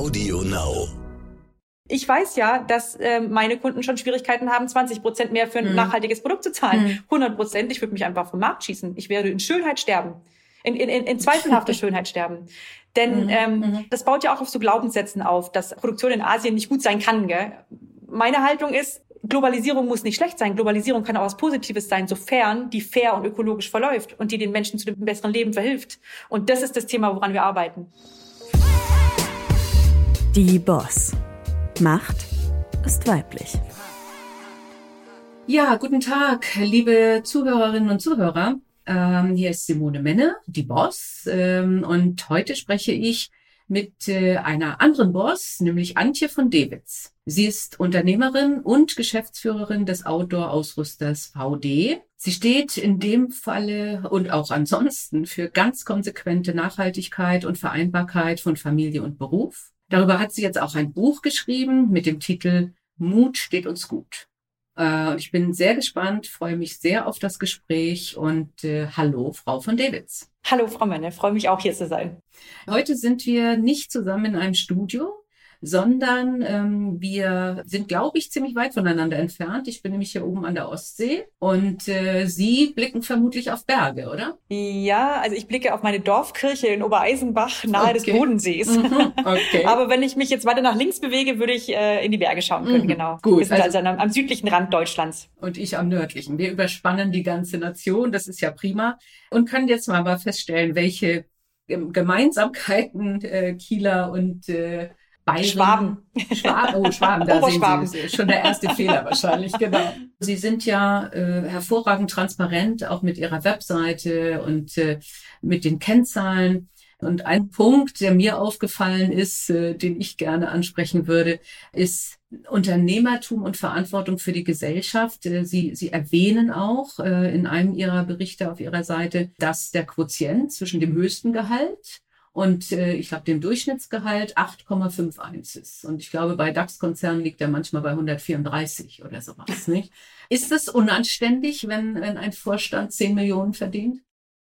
Audio Now. Ich weiß ja, dass äh, meine Kunden schon Schwierigkeiten haben, 20 Prozent mehr für ein mhm. nachhaltiges Produkt zu zahlen. Mhm. 100 Prozent, ich würde mich einfach vom Markt schießen. Ich werde in Schönheit sterben. In, in, in, in zweifelhafter Schönheit sterben. Denn mhm. ähm, mhm. das baut ja auch auf so Glaubenssätzen auf, dass Produktion in Asien nicht gut sein kann. Gell? Meine Haltung ist, Globalisierung muss nicht schlecht sein. Globalisierung kann auch was Positives sein, sofern die fair und ökologisch verläuft und die den Menschen zu einem besseren Leben verhilft. Und das ist das Thema, woran wir arbeiten. Die Boss. Macht ist weiblich. Ja, guten Tag, liebe Zuhörerinnen und Zuhörer. Ähm, hier ist Simone Menne, die Boss. Ähm, und heute spreche ich mit äh, einer anderen Boss, nämlich Antje von Dewitz. Sie ist Unternehmerin und Geschäftsführerin des Outdoor-Ausrüsters VD. Sie steht in dem Falle und auch ansonsten für ganz konsequente Nachhaltigkeit und Vereinbarkeit von Familie und Beruf. Darüber hat sie jetzt auch ein Buch geschrieben mit dem Titel Mut steht uns gut. Äh, ich bin sehr gespannt, freue mich sehr auf das Gespräch und äh, hallo, Frau von Davids. Hallo, Frau Menne, freue mich auch hier zu sein. Heute sind wir nicht zusammen in einem Studio, sondern ähm, wir sind, glaube ich, ziemlich weit voneinander entfernt. Ich bin nämlich hier oben an der Ostsee und äh, Sie blicken vermutlich auf Berge, oder? Ja, also ich blicke auf meine Dorfkirche in Obereisenbach nahe okay. des Bodensees. Mhm. Okay. Aber wenn ich mich jetzt weiter nach links bewege, würde ich äh, in die Berge schauen können, mhm. genau. Gut. Wir sind also, also am, am südlichen Rand Deutschlands. Und ich am nördlichen. Wir überspannen die ganze Nation, das ist ja prima. Und können jetzt mal, mal feststellen, welche Gemeinsamkeiten äh, Kieler und äh, Bayern. Schwaben. Schwaben. Oh, Schwaben, da Oberschwaben. sehen Sie, schon der erste Fehler wahrscheinlich, genau. Sie sind ja äh, hervorragend transparent, auch mit Ihrer Webseite und äh, mit den Kennzahlen. Und ein Punkt, der mir aufgefallen ist, äh, den ich gerne ansprechen würde, ist Unternehmertum und Verantwortung für die Gesellschaft. Äh, Sie, Sie erwähnen auch äh, in einem Ihrer Berichte auf Ihrer Seite, dass der Quotient zwischen dem höchsten Gehalt und äh, ich glaube, dem Durchschnittsgehalt 8,51 ist. Und ich glaube, bei DAX-Konzernen liegt er manchmal bei 134 oder sowas. Nicht? Ist es unanständig, wenn, wenn ein Vorstand 10 Millionen verdient?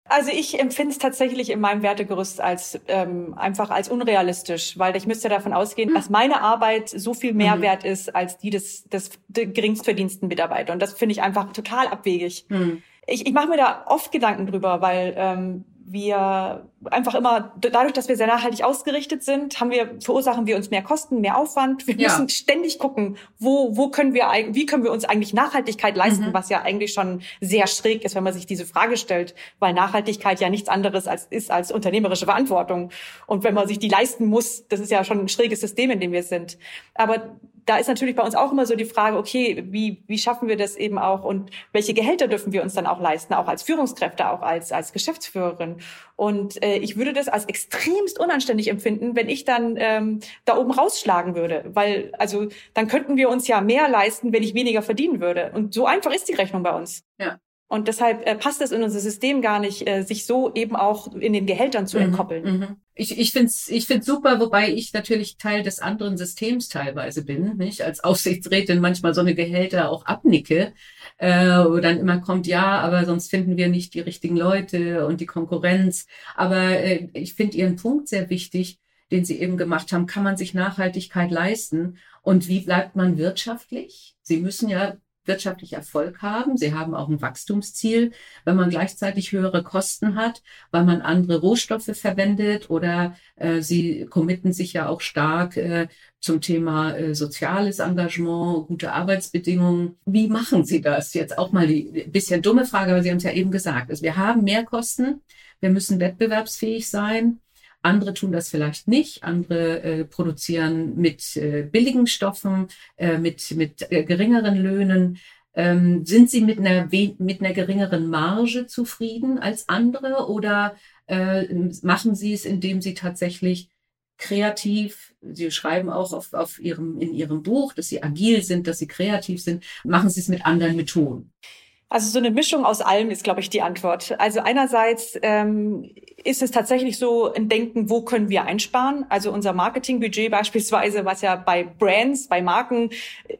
Also ich empfinde es tatsächlich in meinem Wertegerüst als ähm, einfach als unrealistisch, weil ich müsste davon ausgehen, dass meine Arbeit so viel mehr mhm. wert ist als die des, des, des geringstverdiensten Mitarbeiters. Und das finde ich einfach total abwegig. Mhm. Ich, ich mache mir da oft Gedanken drüber, weil ähm, wir einfach immer, dadurch, dass wir sehr nachhaltig ausgerichtet sind, haben wir, verursachen wir uns mehr Kosten, mehr Aufwand. Wir ja. müssen ständig gucken, wo, wo können wir, wie können wir uns eigentlich Nachhaltigkeit leisten, mhm. was ja eigentlich schon sehr schräg ist, wenn man sich diese Frage stellt, weil Nachhaltigkeit ja nichts anderes als, ist als unternehmerische Verantwortung. Und wenn man sich die leisten muss, das ist ja schon ein schräges System, in dem wir sind. Aber da ist natürlich bei uns auch immer so die Frage, okay, wie, wie schaffen wir das eben auch und welche Gehälter dürfen wir uns dann auch leisten, auch als Führungskräfte, auch als, als Geschäftsführerin. Und äh, ich würde das als extremst unanständig empfinden, wenn ich dann ähm, da oben rausschlagen würde, weil also dann könnten wir uns ja mehr leisten, wenn ich weniger verdienen würde. Und so einfach ist die Rechnung bei uns. Ja. Und deshalb äh, passt es in unser System gar nicht, äh, sich so eben auch in den Gehältern zu mhm, entkoppeln. Mhm. Ich, ich finde es ich find's super, wobei ich natürlich Teil des anderen Systems teilweise bin, nicht? Als Aufsichtsrätin manchmal so eine Gehälter auch abnicke, äh, wo dann immer kommt, ja, aber sonst finden wir nicht die richtigen Leute und die Konkurrenz. Aber äh, ich finde Ihren Punkt sehr wichtig, den Sie eben gemacht haben. Kann man sich Nachhaltigkeit leisten? Und wie bleibt man wirtschaftlich? Sie müssen ja wirtschaftlich Erfolg haben. Sie haben auch ein Wachstumsziel. Wenn man gleichzeitig höhere Kosten hat, weil man andere Rohstoffe verwendet oder äh, sie committen sich ja auch stark äh, zum Thema äh, soziales Engagement, gute Arbeitsbedingungen. Wie machen Sie das? Jetzt auch mal die bisschen dumme Frage, aber Sie haben es ja eben gesagt. Also wir haben mehr Kosten. Wir müssen wettbewerbsfähig sein. Andere tun das vielleicht nicht. Andere äh, produzieren mit äh, billigen Stoffen, äh, mit, mit äh, geringeren Löhnen. Ähm, sind Sie mit einer, mit einer geringeren Marge zufrieden als andere oder äh, machen Sie es, indem Sie tatsächlich kreativ, Sie schreiben auch auf, auf ihrem, in Ihrem Buch, dass Sie agil sind, dass Sie kreativ sind, machen Sie es mit anderen Methoden? Also so eine Mischung aus allem ist, glaube ich, die Antwort. Also einerseits ähm, ist es tatsächlich so ein Denken, wo können wir einsparen? Also unser Marketingbudget beispielsweise, was ja bei Brands, bei Marken,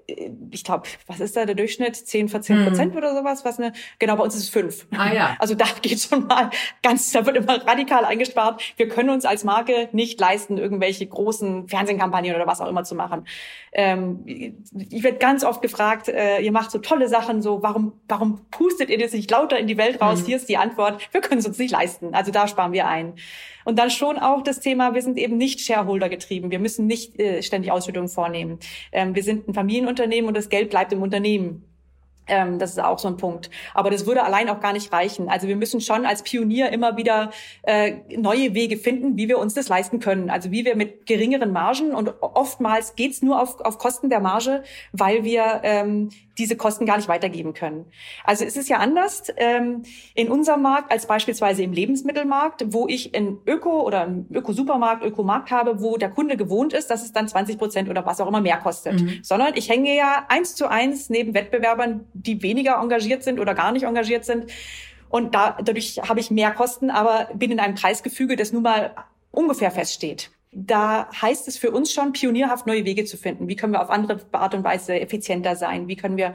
äh, ich glaube, was ist da der Durchschnitt? 10, 14 Prozent hm. oder sowas? Was ne? Genau, bei uns ist es fünf. Ah ja. Also da geht schon mal ganz, da wird immer radikal eingespart. Wir können uns als Marke nicht leisten, irgendwelche großen Fernsehkampagnen oder was auch immer zu machen. Ähm, ich werde ganz oft gefragt, äh, ihr macht so tolle Sachen, so warum, warum pustet ihr das nicht lauter in die Welt raus? Mhm. Hier ist die Antwort, wir können es uns nicht leisten. Also da sparen wir ein. Und dann schon auch das Thema, wir sind eben nicht Shareholder getrieben. Wir müssen nicht äh, ständig Ausschüttungen vornehmen. Ähm, wir sind ein Familienunternehmen und das Geld bleibt im Unternehmen. Ähm, das ist auch so ein Punkt. Aber das würde allein auch gar nicht reichen. Also wir müssen schon als Pionier immer wieder äh, neue Wege finden, wie wir uns das leisten können. Also wie wir mit geringeren Margen und oftmals geht's nur auf, auf Kosten der Marge, weil wir ähm, diese Kosten gar nicht weitergeben können. Also es ist ja anders ähm, in unserem Markt als beispielsweise im Lebensmittelmarkt, wo ich in Öko oder im Öko-Supermarkt, Ökomarkt habe, wo der Kunde gewohnt ist, dass es dann 20 Prozent oder was auch immer mehr kostet. Mhm. Sondern ich hänge ja eins zu eins neben Wettbewerbern, die weniger engagiert sind oder gar nicht engagiert sind. Und da, dadurch habe ich mehr Kosten, aber bin in einem Preisgefüge, das nun mal ungefähr feststeht da heißt es für uns schon, pionierhaft neue Wege zu finden. Wie können wir auf andere Art und Weise effizienter sein? Wie können wir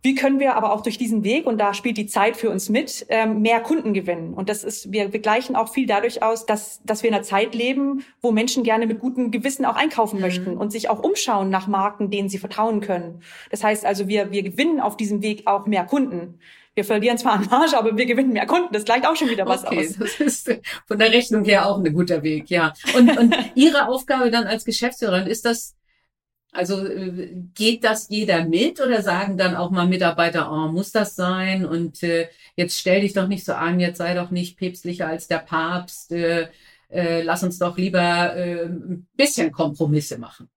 wie können wir aber auch durch diesen Weg, und da spielt die Zeit für uns mit, ähm, mehr Kunden gewinnen? Und das ist, wir begleichen auch viel dadurch aus, dass, dass wir in einer Zeit leben, wo Menschen gerne mit gutem Gewissen auch einkaufen mhm. möchten und sich auch umschauen nach Marken, denen sie vertrauen können. Das heißt also, wir, wir gewinnen auf diesem Weg auch mehr Kunden. Wir verlieren zwar an Marge, aber wir gewinnen mehr Kunden. Das gleicht auch schon wieder was okay, aus. Das ist von der Rechnung her auch ein guter Weg, ja. Und, und Ihre Aufgabe dann als Geschäftsführerin, ist das also äh, geht das jeder mit oder sagen dann auch mal Mitarbeiter, oh, muss das sein? Und äh, jetzt stell dich doch nicht so an, jetzt sei doch nicht päpstlicher als der Papst. Äh, äh, lass uns doch lieber äh, ein bisschen Kompromisse machen.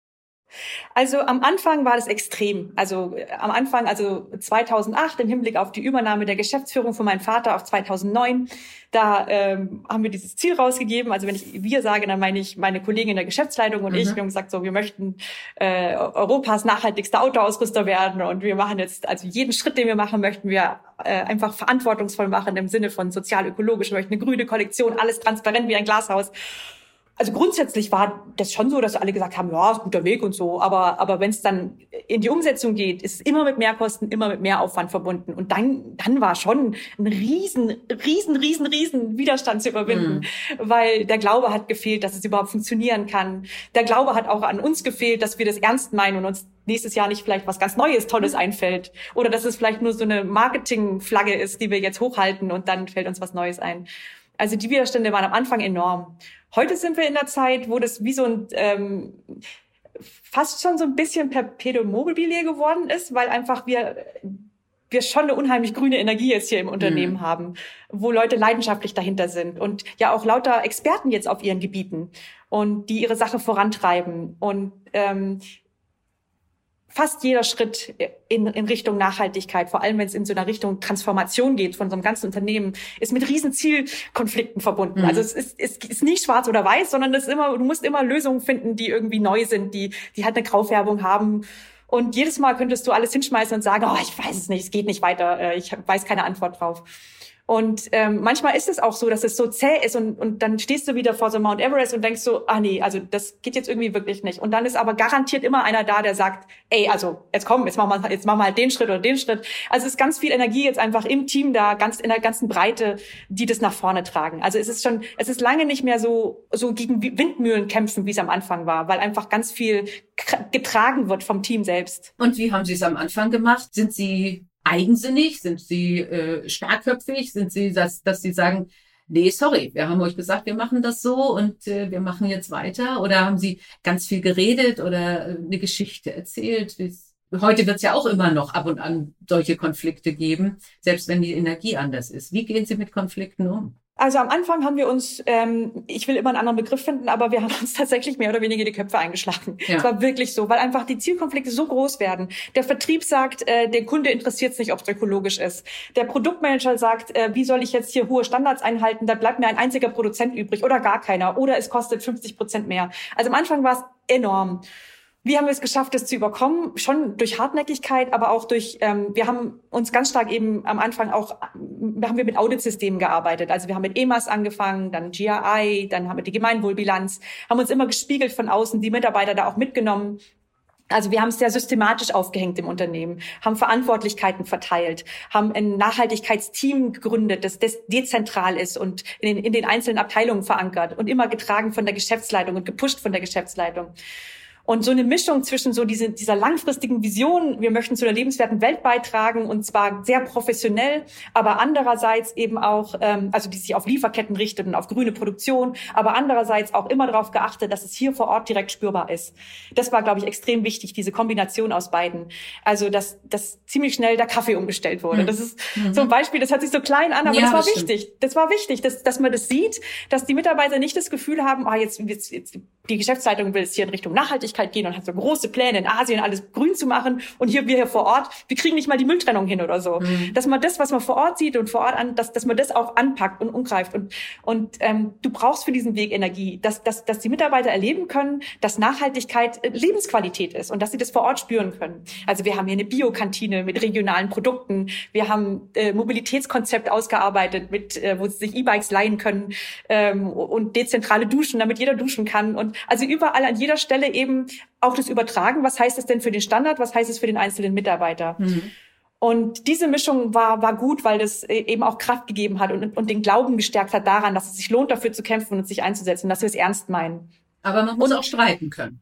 Also am Anfang war das extrem. Also äh, am Anfang, also 2008 im Hinblick auf die Übernahme der Geschäftsführung von meinem Vater auf 2009, da ähm, haben wir dieses Ziel rausgegeben. Also wenn ich wir sage, dann meine ich meine Kollegin in der Geschäftsleitung und mhm. ich. Wir haben gesagt, so wir möchten äh, Europas nachhaltigster Autoausrüster werden und wir machen jetzt also jeden Schritt, den wir machen, möchten wir äh, einfach verantwortungsvoll machen im Sinne von sozial-ökologisch. Wir möchten eine grüne Kollektion, alles transparent wie ein Glashaus also grundsätzlich war das schon so, dass alle gesagt haben, ja, ist ein guter Weg und so. Aber, aber wenn es dann in die Umsetzung geht, ist es immer mit Mehrkosten, immer mit Mehraufwand verbunden. Und dann, dann war schon ein riesen, riesen, riesen, riesen Widerstand zu überwinden, mhm. weil der Glaube hat gefehlt, dass es überhaupt funktionieren kann. Der Glaube hat auch an uns gefehlt, dass wir das ernst meinen und uns nächstes Jahr nicht vielleicht was ganz Neues, Tolles einfällt. Oder dass es vielleicht nur so eine Marketingflagge ist, die wir jetzt hochhalten und dann fällt uns was Neues ein. Also die Widerstände waren am Anfang enorm. Heute sind wir in der Zeit, wo das wie so ein ähm, fast schon so ein bisschen Perpetuum mobile geworden ist, weil einfach wir wir schon eine unheimlich grüne Energie jetzt hier im Unternehmen mhm. haben, wo Leute leidenschaftlich dahinter sind und ja auch lauter Experten jetzt auf ihren Gebieten und die ihre Sache vorantreiben und ähm, fast jeder Schritt in, in Richtung Nachhaltigkeit, vor allem wenn es in so einer Richtung Transformation geht von so einem ganzen Unternehmen, ist mit riesen Zielkonflikten verbunden. Mhm. Also es ist, es ist nicht schwarz oder weiß, sondern es ist immer, du musst immer Lösungen finden, die irgendwie neu sind, die, die halt eine Graufärbung haben. Und jedes Mal könntest du alles hinschmeißen und sagen, oh, ich weiß es nicht, es geht nicht weiter, äh, ich weiß keine Antwort drauf. Und ähm, manchmal ist es auch so, dass es so zäh ist und, und dann stehst du wieder vor so Mount Everest und denkst so, ah nee, also das geht jetzt irgendwie wirklich nicht. Und dann ist aber garantiert immer einer da, der sagt, ey, also jetzt komm, jetzt machen wir, jetzt machen wir halt den Schritt oder den Schritt. Also es ist ganz viel Energie jetzt einfach im Team da, ganz in der ganzen Breite, die das nach vorne tragen. Also es ist schon, es ist lange nicht mehr so so gegen Windmühlen kämpfen, wie es am Anfang war, weil einfach ganz viel getragen wird vom Team selbst. Und wie haben Sie es am Anfang gemacht? Sind Sie eigensinnig? Sind sie äh, starkköpfig? Sind sie, dass, dass sie sagen, nee, sorry, wir haben euch gesagt, wir machen das so und äh, wir machen jetzt weiter? Oder haben sie ganz viel geredet oder äh, eine Geschichte erzählt? Heute wird es ja auch immer noch ab und an solche Konflikte geben, selbst wenn die Energie anders ist. Wie gehen Sie mit Konflikten um? Also am Anfang haben wir uns, ähm, ich will immer einen anderen Begriff finden, aber wir haben uns tatsächlich mehr oder weniger die Köpfe eingeschlagen. Ja. Es war wirklich so, weil einfach die Zielkonflikte so groß werden. Der Vertrieb sagt, äh, der Kunde interessiert es nicht, ob es ökologisch ist. Der Produktmanager sagt, äh, wie soll ich jetzt hier hohe Standards einhalten? Da bleibt mir ein einziger Produzent übrig oder gar keiner. Oder es kostet 50 Prozent mehr. Also am Anfang war es enorm. Wie haben wir es geschafft, das zu überkommen? Schon durch Hartnäckigkeit, aber auch durch, ähm, wir haben uns ganz stark eben am Anfang auch, haben wir mit Auditsystemen gearbeitet. Also wir haben mit EMAS angefangen, dann GRI, dann haben wir die Gemeinwohlbilanz, haben uns immer gespiegelt von außen, die Mitarbeiter da auch mitgenommen. Also wir haben es sehr systematisch aufgehängt im Unternehmen, haben Verantwortlichkeiten verteilt, haben ein Nachhaltigkeitsteam gegründet, das, dezentral ist und in den, in den einzelnen Abteilungen verankert und immer getragen von der Geschäftsleitung und gepusht von der Geschäftsleitung. Und so eine Mischung zwischen so diese, dieser langfristigen Vision, wir möchten zu einer lebenswerten Welt beitragen und zwar sehr professionell, aber andererseits eben auch, ähm, also die sich auf Lieferketten richtet und auf grüne Produktion, aber andererseits auch immer darauf geachtet, dass es hier vor Ort direkt spürbar ist. Das war, glaube ich, extrem wichtig, diese Kombination aus beiden. Also, dass, dass ziemlich schnell der Kaffee umgestellt wurde. Mhm. Das ist mhm. so ein Beispiel, das hat sich so klein an, aber ja, das war das wichtig. Das war wichtig, dass, dass man das sieht, dass die Mitarbeiter nicht das Gefühl haben, ah, jetzt, jetzt, jetzt die Geschäftsleitung will es hier in Richtung Nachhaltigkeit gehen und hat so große Pläne in Asien alles grün zu machen und hier wir hier vor Ort, wir kriegen nicht mal die Mülltrennung hin oder so. Mhm. Dass man das, was man vor Ort sieht und vor Ort an, dass, dass man das auch anpackt und umgreift und und ähm, du brauchst für diesen Weg Energie, dass, dass, dass die Mitarbeiter erleben können, dass Nachhaltigkeit äh, Lebensqualität ist und dass sie das vor Ort spüren können. Also wir haben hier eine Biokantine mit regionalen Produkten, wir haben äh, Mobilitätskonzept ausgearbeitet, mit äh, wo sie sich E-Bikes leihen können ähm, und dezentrale Duschen, damit jeder duschen kann und also überall an jeder Stelle eben auch das Übertragen. Was heißt es denn für den Standard? Was heißt es für den einzelnen Mitarbeiter? Mhm. Und diese Mischung war, war gut, weil das äh, eben auch Kraft gegeben hat und, und den Glauben gestärkt hat daran, dass es sich lohnt, dafür zu kämpfen und sich einzusetzen, dass wir es ernst meinen. Aber man muss und, auch streiten können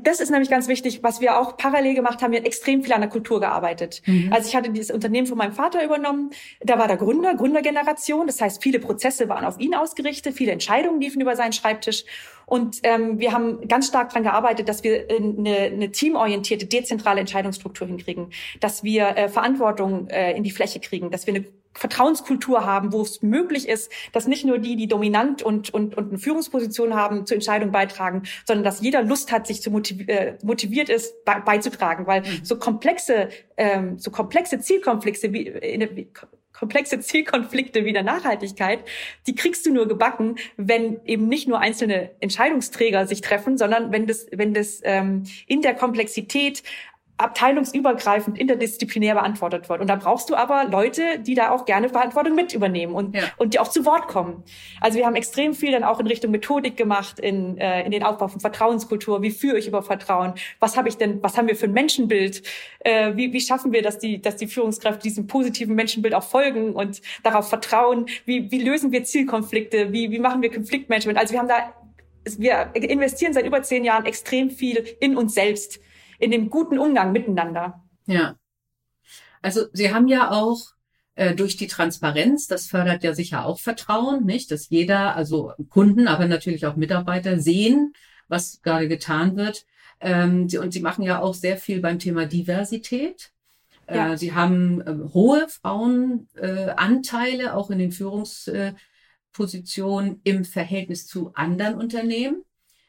das ist nämlich ganz wichtig, was wir auch parallel gemacht haben. Wir haben extrem viel an der Kultur gearbeitet. Mhm. Also ich hatte dieses Unternehmen von meinem Vater übernommen. Da war der Gründer, Gründergeneration. Das heißt, viele Prozesse waren auf ihn ausgerichtet, viele Entscheidungen liefen über seinen Schreibtisch. Und ähm, wir haben ganz stark daran gearbeitet, dass wir eine, eine teamorientierte, dezentrale Entscheidungsstruktur hinkriegen, dass wir äh, Verantwortung äh, in die Fläche kriegen, dass wir eine Vertrauenskultur haben, wo es möglich ist, dass nicht nur die, die dominant und, und, und eine Führungsposition haben, zur Entscheidung beitragen, sondern dass jeder Lust hat, sich zu motiv äh, motiviert ist, be beizutragen, weil mhm. so komplexe, ähm, so komplexe Zielkonflikte wie, äh, komplexe Zielkonflikte wie der Nachhaltigkeit, die kriegst du nur gebacken, wenn eben nicht nur einzelne Entscheidungsträger sich treffen, sondern wenn das, wenn das ähm, in der Komplexität abteilungsübergreifend, interdisziplinär beantwortet wird. Und da brauchst du aber Leute, die da auch gerne Verantwortung mit übernehmen und, ja. und die auch zu Wort kommen. Also wir haben extrem viel dann auch in Richtung Methodik gemacht, in, äh, in den Aufbau von Vertrauenskultur. Wie führe ich über Vertrauen? Was habe ich denn, was haben wir für ein Menschenbild? Äh, wie, wie schaffen wir, dass die, dass die Führungskräfte diesem positiven Menschenbild auch folgen und darauf vertrauen? Wie, wie lösen wir Zielkonflikte? Wie, wie machen wir Konfliktmanagement? Also wir haben da wir investieren seit über zehn Jahren extrem viel in uns selbst in dem guten Umgang miteinander. Ja. Also Sie haben ja auch äh, durch die Transparenz, das fördert ja sicher auch Vertrauen, nicht, dass jeder, also Kunden, aber natürlich auch Mitarbeiter sehen, was gerade getan wird. Ähm, und Sie machen ja auch sehr viel beim Thema Diversität. Äh, ja. Sie haben äh, hohe Frauenanteile auch in den Führungspositionen im Verhältnis zu anderen Unternehmen.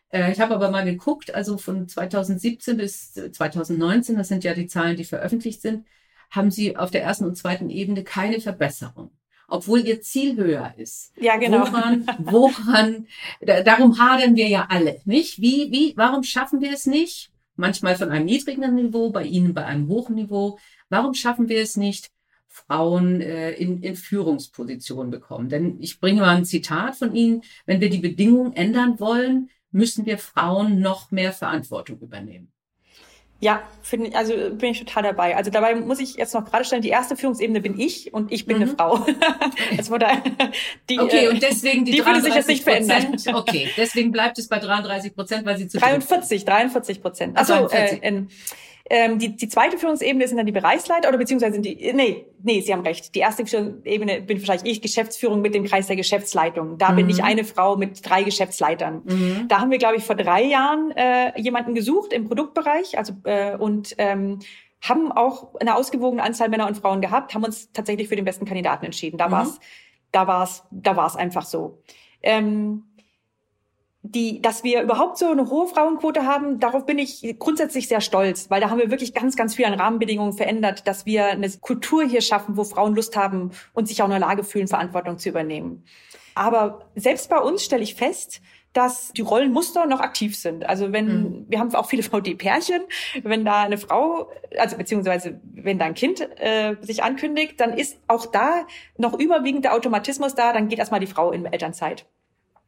Äh, ich habe aber mal geguckt, also von 2017 bis 2019, das sind ja die Zahlen, die veröffentlicht sind, haben sie auf der ersten und zweiten Ebene keine Verbesserung. Obwohl ihr Ziel höher ist. Ja, genau. Woran, woran, darum hadern wir ja alle, nicht? Wie, wie, warum schaffen wir es nicht? Manchmal von einem niedrigen Niveau, bei Ihnen bei einem hohen Niveau. Warum schaffen wir es nicht, Frauen äh, in, in Führungspositionen bekommen? Denn ich bringe mal ein Zitat von Ihnen. Wenn wir die Bedingungen ändern wollen, müssen wir Frauen noch mehr Verantwortung übernehmen. Ja, finde also bin ich total dabei. Also dabei muss ich jetzt noch gerade stellen, die erste Führungsebene bin ich und ich bin mhm. eine Frau. also von daher, die, okay, und deswegen die, die würde sich jetzt nicht verändern. Okay, deswegen bleibt es bei 33 Prozent, weil sie zu 43, 43 Prozent. Also äh, in, ähm, die, die zweite Führungsebene sind dann die Bereichsleiter oder beziehungsweise sind die, nee, nee, Sie haben recht. Die erste Führungsebene bin vielleicht ich, Geschäftsführung mit dem Kreis der Geschäftsleitung. Da mhm. bin ich eine Frau mit drei Geschäftsleitern. Mhm. Da haben wir, glaube ich, vor drei Jahren äh, jemanden gesucht im Produktbereich, also äh, und ähm, haben auch eine ausgewogene Anzahl Männer und Frauen gehabt, haben uns tatsächlich für den besten Kandidaten entschieden. Da mhm. war's, da war's, da war's einfach so. Ähm, die, dass wir überhaupt so eine hohe Frauenquote haben, darauf bin ich grundsätzlich sehr stolz, weil da haben wir wirklich ganz, ganz viel an Rahmenbedingungen verändert, dass wir eine Kultur hier schaffen, wo Frauen Lust haben und sich auch in der Lage fühlen, Verantwortung zu übernehmen. Aber selbst bei uns stelle ich fest, dass die Rollenmuster noch aktiv sind. Also wenn, mhm. wir haben auch viele VD-Pärchen, wenn da eine Frau, also beziehungsweise wenn da ein Kind äh, sich ankündigt, dann ist auch da noch überwiegend der Automatismus da, dann geht erstmal die Frau in Elternzeit.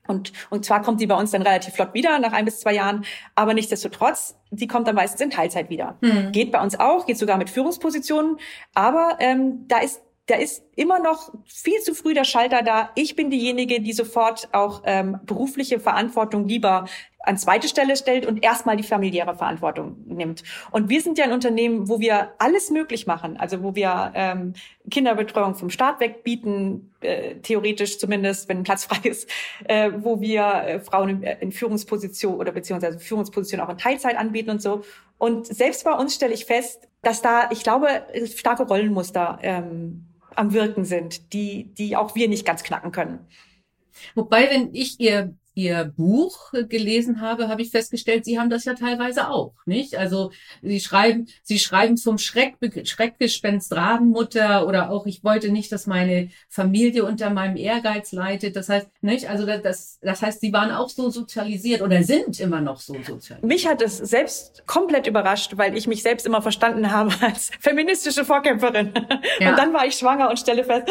Und, und zwar kommt die bei uns dann relativ flott wieder, nach ein bis zwei Jahren, aber nichtsdestotrotz, die kommt dann meistens in Teilzeit wieder. Mhm. Geht bei uns auch, geht sogar mit Führungspositionen, aber ähm, da ist da ist immer noch viel zu früh der Schalter da. Ich bin diejenige, die sofort auch ähm, berufliche Verantwortung lieber an zweite Stelle stellt und erstmal die familiäre Verantwortung nimmt. Und wir sind ja ein Unternehmen, wo wir alles möglich machen. Also wo wir ähm, Kinderbetreuung vom Staat weg bieten, äh, theoretisch zumindest, wenn Platz frei ist, äh, wo wir äh, Frauen in, in Führungsposition oder beziehungsweise Führungsposition auch in Teilzeit anbieten und so. Und selbst bei uns stelle ich fest, dass da, ich glaube, starke Rollenmuster ähm, am Wirken sind, die, die auch wir nicht ganz knacken können. Wobei, wenn ich ihr Ihr Buch gelesen habe, habe ich festgestellt, Sie haben das ja teilweise auch, nicht? Also Sie schreiben, Sie schreiben zum Schreck, Schreckgespenst Rabenmutter oder auch ich wollte nicht, dass meine Familie unter meinem Ehrgeiz leidet. Das heißt, nicht? Also das, das heißt, Sie waren auch so sozialisiert oder sind immer noch so sozialisiert. Mich hat es selbst komplett überrascht, weil ich mich selbst immer verstanden habe als feministische Vorkämpferin. Ja. Und dann war ich schwanger und stelle fest,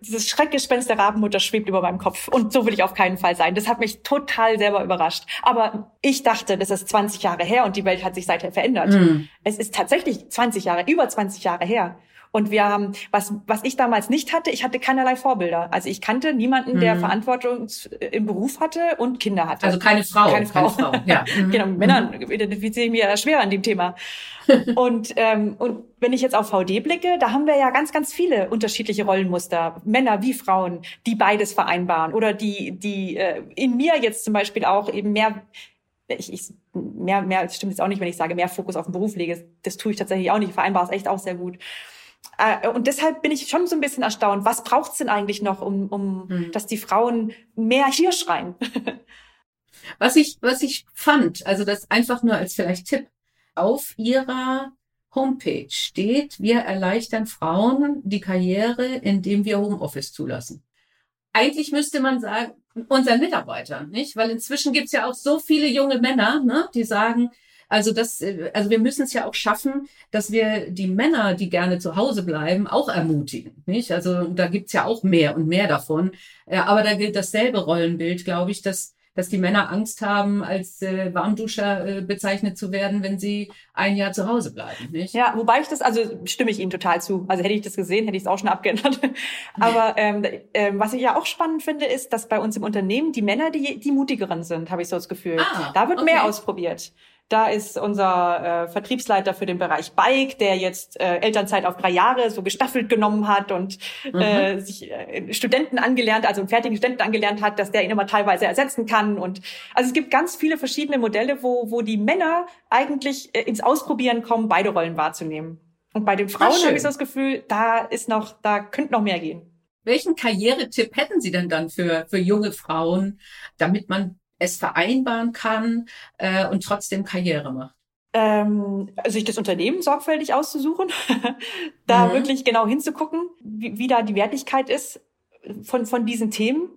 dieses Schreckgespenst der Rabenmutter schwebt über meinem Kopf. Und so will ich auf keinen Fall sein. Das hat mich total selber überrascht. Aber ich dachte, das ist 20 Jahre her und die Welt hat sich seither verändert. Mm. Es ist tatsächlich 20 Jahre, über 20 Jahre her. Und wir haben, was, was ich damals nicht hatte, ich hatte keinerlei Vorbilder. Also ich kannte niemanden, der mhm. Verantwortung im Beruf hatte und Kinder hatte. Also keine Frau. Keine Frau. Keine Frau. Ja. genau, mit Männern mhm. identifiziere ich mich ja schwer an dem Thema. und, ähm, und wenn ich jetzt auf VD blicke, da haben wir ja ganz, ganz viele unterschiedliche Rollenmuster. Männer wie Frauen, die beides vereinbaren. Oder die, die äh, in mir jetzt zum Beispiel auch eben mehr ich, ich mehr, mehr, das stimmt jetzt auch nicht, wenn ich sage, mehr Fokus auf den Beruf lege. Das tue ich tatsächlich auch nicht. Ich vereinbare es echt auch sehr gut. Äh, und deshalb bin ich schon so ein bisschen erstaunt. Was braucht's denn eigentlich noch, um, um hm. dass die Frauen mehr hier schreien? was ich, was ich fand, also das einfach nur als vielleicht Tipp, auf ihrer Homepage steht, wir erleichtern Frauen die Karriere, indem wir Homeoffice zulassen. Eigentlich müsste man sagen, unseren Mitarbeitern, nicht? Weil inzwischen gibt's ja auch so viele junge Männer, ne, die sagen, also das, äh, also wir müssen es ja auch schaffen, dass wir die Männer, die gerne zu Hause bleiben, auch ermutigen. Nicht? Also da gibt's ja auch mehr und mehr davon. Äh, aber da gilt dasselbe Rollenbild, glaube ich, dass dass die Männer Angst haben, als äh, Warmduscher äh, bezeichnet zu werden, wenn sie ein Jahr zu Hause bleiben. Nicht? Ja, wobei ich das, also stimme ich Ihnen total zu. Also hätte ich das gesehen, hätte ich es auch schon abgeändert. Aber ähm, äh, was ich ja auch spannend finde, ist, dass bei uns im Unternehmen die Männer die, die mutigeren sind, habe ich so das Gefühl. Ah, da wird okay. mehr ausprobiert. Da ist unser äh, Vertriebsleiter für den Bereich Bike, der jetzt äh, Elternzeit auf drei Jahre so gestaffelt genommen hat und mhm. äh, sich äh, Studenten angelernt, also einen fertigen Studenten angelernt hat, dass der ihn immer teilweise ersetzen kann. Und also es gibt ganz viele verschiedene Modelle, wo, wo die Männer eigentlich äh, ins Ausprobieren kommen, beide Rollen wahrzunehmen. Und bei den Frauen habe ich so das Gefühl, da ist noch, da könnte noch mehr gehen. Welchen Karrieretipp hätten Sie denn dann für, für junge Frauen, damit man es vereinbaren kann äh, und trotzdem Karriere macht? Ähm, sich das Unternehmen sorgfältig auszusuchen, da mhm. wirklich genau hinzugucken, wie, wie da die Wertigkeit ist von, von diesen Themen.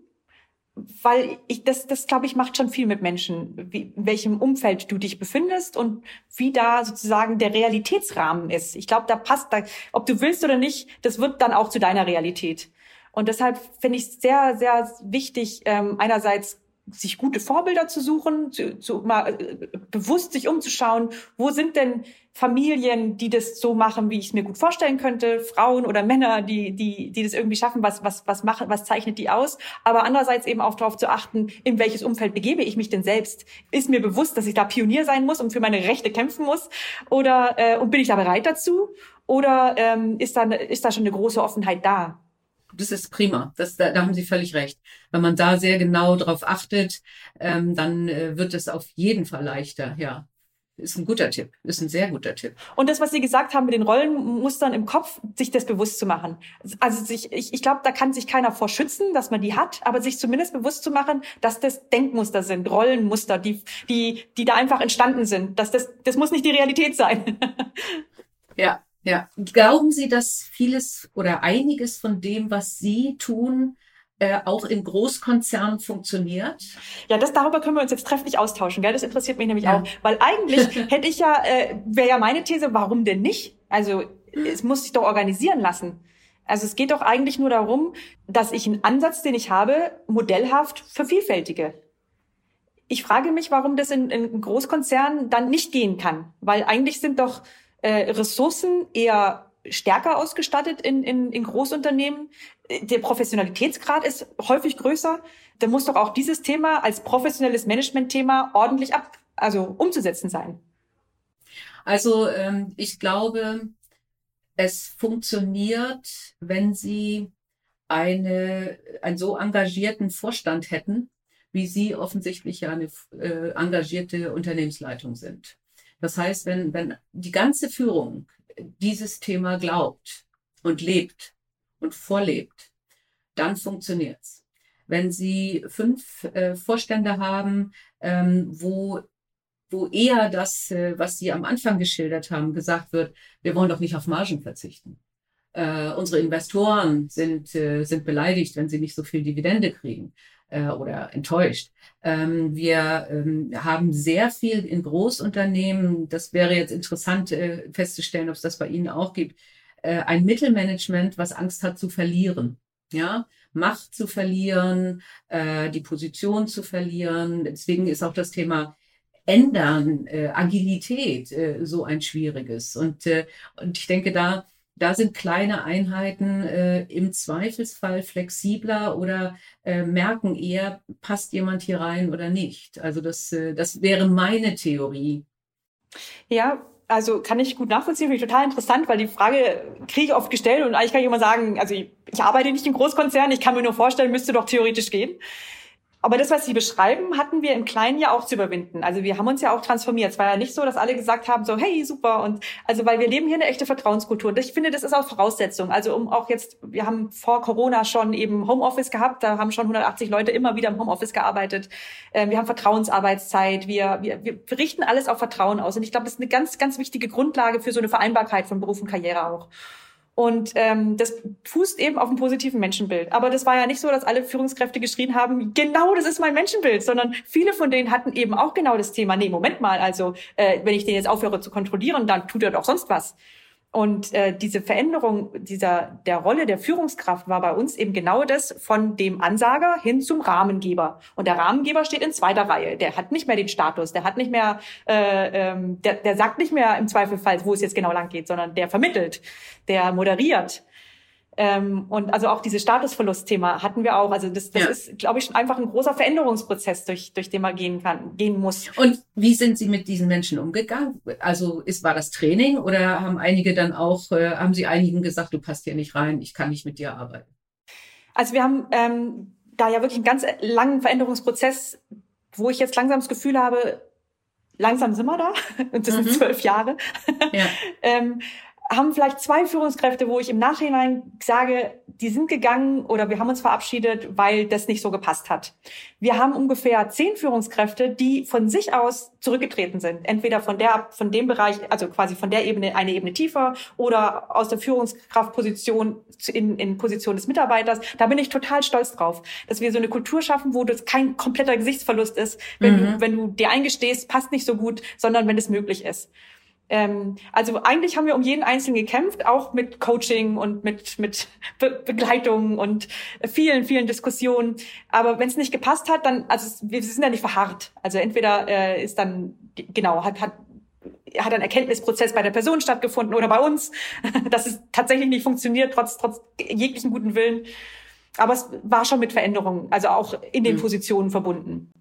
Weil ich, das, das glaube ich, macht schon viel mit Menschen, wie, in welchem Umfeld du dich befindest und wie da sozusagen der Realitätsrahmen ist. Ich glaube, da passt, da, ob du willst oder nicht, das wird dann auch zu deiner Realität. Und deshalb finde ich es sehr, sehr wichtig, ähm, einerseits sich gute Vorbilder zu suchen, zu, zu mal äh, bewusst sich umzuschauen, wo sind denn Familien, die das so machen, wie ich es mir gut vorstellen könnte, Frauen oder Männer, die die die das irgendwie schaffen, was was was machen, was zeichnet die aus, aber andererseits eben auch darauf zu achten, in welches Umfeld begebe ich mich denn selbst? Ist mir bewusst, dass ich da Pionier sein muss und für meine Rechte kämpfen muss? Oder äh, und bin ich da bereit dazu? Oder ähm, ist da ist da schon eine große Offenheit da? Das ist prima. Das, da, da haben Sie völlig recht. Wenn man da sehr genau drauf achtet, ähm, dann äh, wird es auf jeden Fall leichter, ja. Ist ein guter Tipp, ist ein sehr guter Tipp. Und das, was Sie gesagt haben mit den Rollenmustern im Kopf, sich das bewusst zu machen. Also sich, ich, ich glaube, da kann sich keiner vor schützen, dass man die hat, aber sich zumindest bewusst zu machen, dass das Denkmuster sind, Rollenmuster, die, die, die da einfach entstanden sind. Dass das, das muss nicht die Realität sein. ja, ja. Glauben Sie, dass vieles oder einiges von dem, was Sie tun, äh, auch in Großkonzernen funktioniert? Ja, das darüber können wir uns jetzt trefflich austauschen. Gell? Das interessiert mich nämlich ja. auch, weil eigentlich hätte ich ja, äh, wäre ja meine These, warum denn nicht? Also es muss sich doch organisieren lassen. Also es geht doch eigentlich nur darum, dass ich einen Ansatz, den ich habe, modellhaft vervielfältige. Ich frage mich, warum das in, in Großkonzernen dann nicht gehen kann, weil eigentlich sind doch äh, Ressourcen eher stärker ausgestattet in, in, in Großunternehmen. Der Professionalitätsgrad ist häufig größer. Da muss doch auch dieses Thema als professionelles Management-Thema ordentlich ab, also umzusetzen sein. Also ähm, ich glaube, es funktioniert, wenn Sie eine, einen so engagierten Vorstand hätten, wie Sie offensichtlich ja eine äh, engagierte Unternehmensleitung sind. Das heißt, wenn, wenn die ganze Führung dieses Thema glaubt und lebt und vorlebt, dann funktioniert's. Wenn Sie fünf äh, Vorstände haben, ähm, wo wo eher das, äh, was Sie am Anfang geschildert haben, gesagt wird, wir wollen doch nicht auf Margen verzichten. Äh, unsere Investoren sind, äh, sind beleidigt, wenn sie nicht so viel Dividende kriegen äh, oder enttäuscht. Ähm, wir ähm, haben sehr viel in Großunternehmen, das wäre jetzt interessant äh, festzustellen, ob es das bei Ihnen auch gibt, äh, ein Mittelmanagement, was Angst hat zu verlieren. Ja, Macht zu verlieren, äh, die Position zu verlieren. Deswegen ist auch das Thema Ändern, äh, Agilität äh, so ein schwieriges. Und, äh, und ich denke, da da sind kleine Einheiten äh, im Zweifelsfall flexibler oder äh, merken eher, passt jemand hier rein oder nicht. Also das, äh, das wäre meine Theorie. Ja, also kann ich gut nachvollziehen, finde ich total interessant, weil die Frage kriege ich oft gestellt und eigentlich kann ich immer sagen, also ich, ich arbeite nicht im Großkonzern, ich kann mir nur vorstellen, müsste doch theoretisch gehen. Aber das, was Sie beschreiben, hatten wir im Kleinen ja auch zu überwinden. Also wir haben uns ja auch transformiert. Es war ja nicht so, dass alle gesagt haben, so, hey, super. Und also, weil wir leben hier eine echte Vertrauenskultur. Und ich finde, das ist auch Voraussetzung. Also um auch jetzt, wir haben vor Corona schon eben Homeoffice gehabt. Da haben schon 180 Leute immer wieder im Homeoffice gearbeitet. Ähm, wir haben Vertrauensarbeitszeit. Wir, wir, wir richten alles auf Vertrauen aus. Und ich glaube, das ist eine ganz, ganz wichtige Grundlage für so eine Vereinbarkeit von Beruf und Karriere auch. Und ähm, das fußt eben auf einem positiven Menschenbild. Aber das war ja nicht so, dass alle Führungskräfte geschrien haben, genau das ist mein Menschenbild, sondern viele von denen hatten eben auch genau das Thema, nee, Moment mal, also äh, wenn ich den jetzt aufhöre zu kontrollieren, dann tut er doch sonst was. Und äh, diese Veränderung dieser der Rolle der Führungskraft war bei uns eben genau das von dem Ansager hin zum Rahmengeber. Und der Rahmengeber steht in zweiter Reihe. Der hat nicht mehr den Status, der hat nicht mehr, äh, ähm, der, der sagt nicht mehr im Zweifelfall, wo es jetzt genau lang geht, sondern der vermittelt, der moderiert. Ähm, und also auch dieses Statusverlustthema hatten wir auch. Also das, das ja. ist, glaube ich, schon einfach ein großer Veränderungsprozess, durch, durch den man gehen kann, gehen muss. Und wie sind Sie mit diesen Menschen umgegangen? Also ist, war das Training oder haben einige dann auch, äh, haben Sie einigen gesagt, du passt hier nicht rein, ich kann nicht mit dir arbeiten? Also wir haben ähm, da ja wirklich einen ganz langen Veränderungsprozess, wo ich jetzt langsam das Gefühl habe, langsam sind wir da. Und das mhm. sind zwölf Jahre. Ja. ähm, haben vielleicht zwei Führungskräfte, wo ich im Nachhinein sage, die sind gegangen oder wir haben uns verabschiedet, weil das nicht so gepasst hat. Wir haben ungefähr zehn Führungskräfte, die von sich aus zurückgetreten sind. Entweder von der, von dem Bereich, also quasi von der Ebene eine Ebene tiefer oder aus der Führungskraftposition in, in Position des Mitarbeiters. Da bin ich total stolz drauf, dass wir so eine Kultur schaffen, wo das kein kompletter Gesichtsverlust ist, wenn mhm. du, wenn du dir eingestehst, passt nicht so gut, sondern wenn es möglich ist. Ähm, also eigentlich haben wir um jeden Einzelnen gekämpft, auch mit Coaching und mit, mit Be Begleitung und vielen, vielen Diskussionen. Aber wenn es nicht gepasst hat, dann, also wir sind ja nicht verharrt. Also entweder äh, ist dann, genau, hat, hat hat ein Erkenntnisprozess bei der Person stattgefunden oder bei uns, dass es tatsächlich nicht funktioniert, trotz, trotz jeglichen guten Willen. Aber es war schon mit Veränderungen, also auch in den mhm. Positionen verbunden.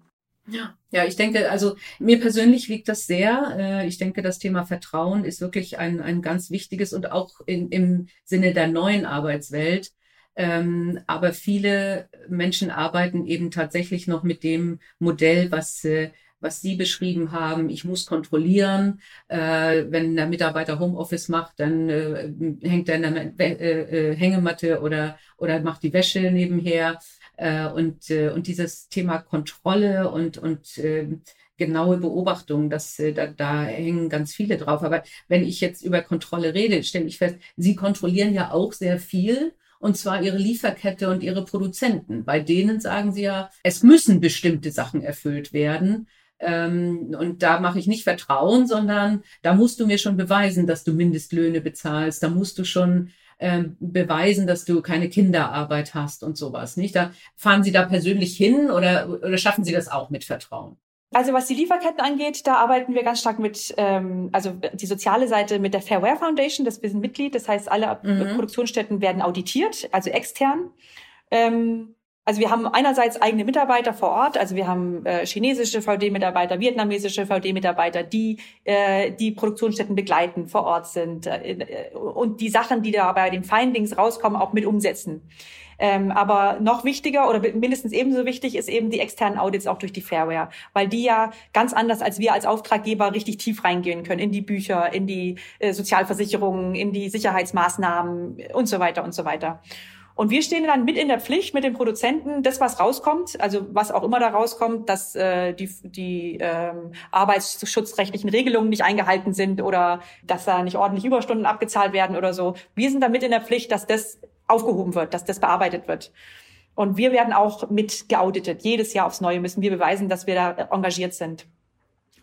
Ja. Ja, ich denke, also mir persönlich liegt das sehr. Äh, ich denke, das Thema Vertrauen ist wirklich ein, ein ganz wichtiges und auch in, im Sinne der neuen Arbeitswelt. Ähm, aber viele Menschen arbeiten eben tatsächlich noch mit dem Modell, was äh, was Sie beschrieben haben. Ich muss kontrollieren. Äh, wenn der Mitarbeiter Homeoffice macht, dann hängt er in der Hängematte oder, oder macht die Wäsche nebenher. Äh, und, äh, und dieses Thema Kontrolle und, und äh, genaue Beobachtung, das, äh, da, da hängen ganz viele drauf. Aber wenn ich jetzt über Kontrolle rede, stelle ich fest, Sie kontrollieren ja auch sehr viel und zwar ihre Lieferkette und ihre Produzenten. Bei denen sagen sie ja, es müssen bestimmte Sachen erfüllt werden. Ähm, und da mache ich nicht Vertrauen, sondern da musst du mir schon beweisen, dass du Mindestlöhne bezahlst. Da musst du schon ähm, beweisen, dass du keine Kinderarbeit hast und sowas. Nicht? Da fahren Sie da persönlich hin oder, oder schaffen Sie das auch mit Vertrauen? Also was die Lieferketten angeht, da arbeiten wir ganz stark mit, ähm, also die soziale Seite mit der Fairware Foundation, das wir sind Mitglied, das heißt, alle mhm. Produktionsstätten werden auditiert, also extern. Ähm, also wir haben einerseits eigene Mitarbeiter vor Ort, also wir haben äh, chinesische VD-Mitarbeiter, vietnamesische VD-Mitarbeiter, die äh, die Produktionsstätten begleiten, vor Ort sind äh, und die Sachen, die da bei den Findings rauskommen, auch mit umsetzen. Ähm, aber noch wichtiger oder mindestens ebenso wichtig ist eben die externen Audits auch durch die Fairware, weil die ja ganz anders als wir als Auftraggeber richtig tief reingehen können in die Bücher, in die äh, Sozialversicherungen, in die Sicherheitsmaßnahmen und so weiter und so weiter. Und wir stehen dann mit in der Pflicht mit den Produzenten, das, was rauskommt, also was auch immer da rauskommt, dass äh, die, die ähm, arbeitsschutzrechtlichen Regelungen nicht eingehalten sind oder dass da nicht ordentlich Überstunden abgezahlt werden oder so. Wir sind da mit in der Pflicht, dass das aufgehoben wird, dass das bearbeitet wird. Und wir werden auch mit geauditet. Jedes Jahr aufs Neue müssen wir beweisen, dass wir da engagiert sind.